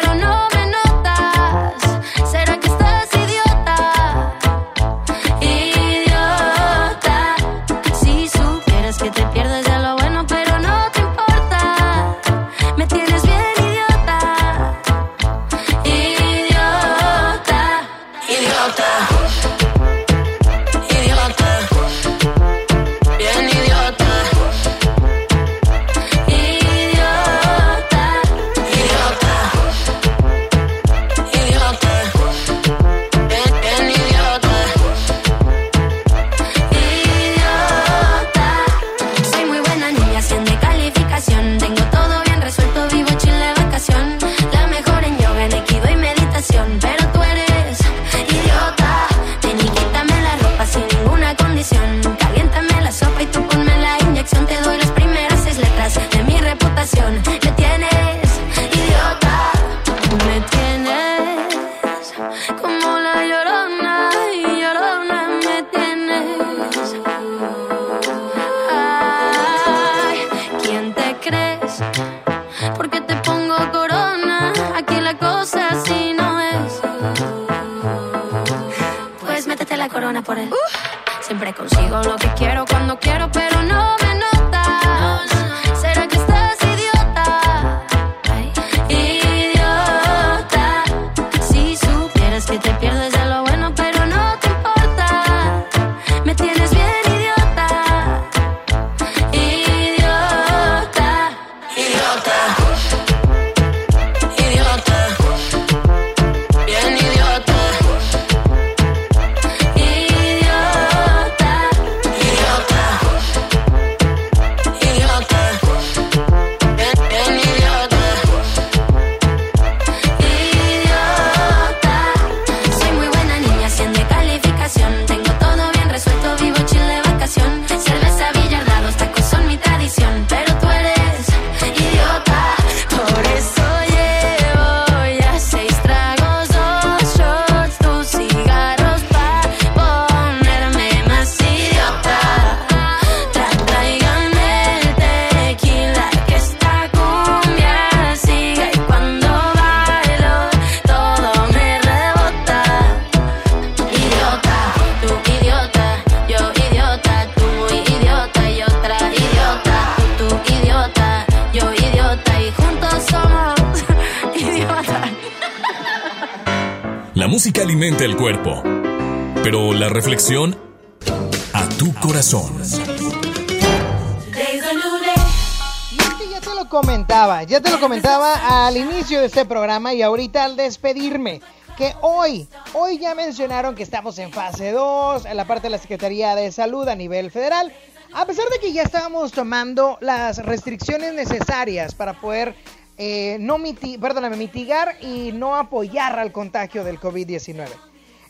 y ahorita al despedirme. Que hoy, hoy ya mencionaron que estamos en fase 2, en la parte de la Secretaría de Salud a nivel federal. A pesar de que ya estábamos tomando las restricciones necesarias para poder eh, no miti perdóname, mitigar y no apoyar al contagio del COVID-19.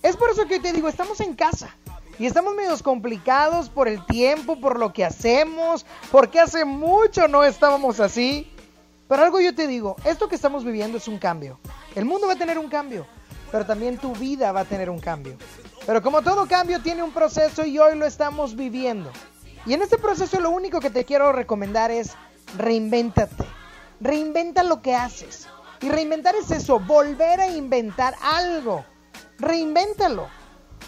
Es por eso que te digo, estamos en casa. Y estamos medios complicados por el tiempo, por lo que hacemos, porque hace mucho no estábamos así. Pero algo yo te digo, esto que estamos viviendo es un cambio. El mundo va a tener un cambio, pero también tu vida va a tener un cambio. Pero como todo cambio tiene un proceso y hoy lo estamos viviendo. Y en este proceso lo único que te quiero recomendar es reinvéntate. Reinventa lo que haces. Y reinventar es eso, volver a inventar algo. Reinvéntalo.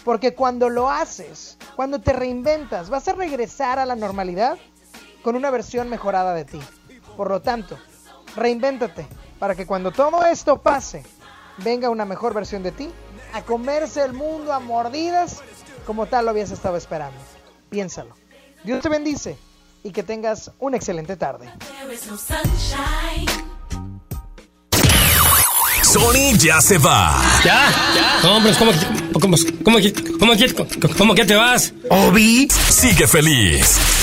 Porque cuando lo haces, cuando te reinventas, vas a regresar a la normalidad con una versión mejorada de ti. Por lo tanto, reinvéntate para que cuando todo esto pase, venga una mejor versión de ti a comerse el mundo a mordidas como tal lo habías estado esperando. Piénsalo. Dios te bendice y que tengas una excelente tarde. Sony ya se va. ¿Ya? ¿Ya? No, hombre, ¿cómo, cómo, cómo, cómo, cómo, cómo que te vas? Obi sigue feliz.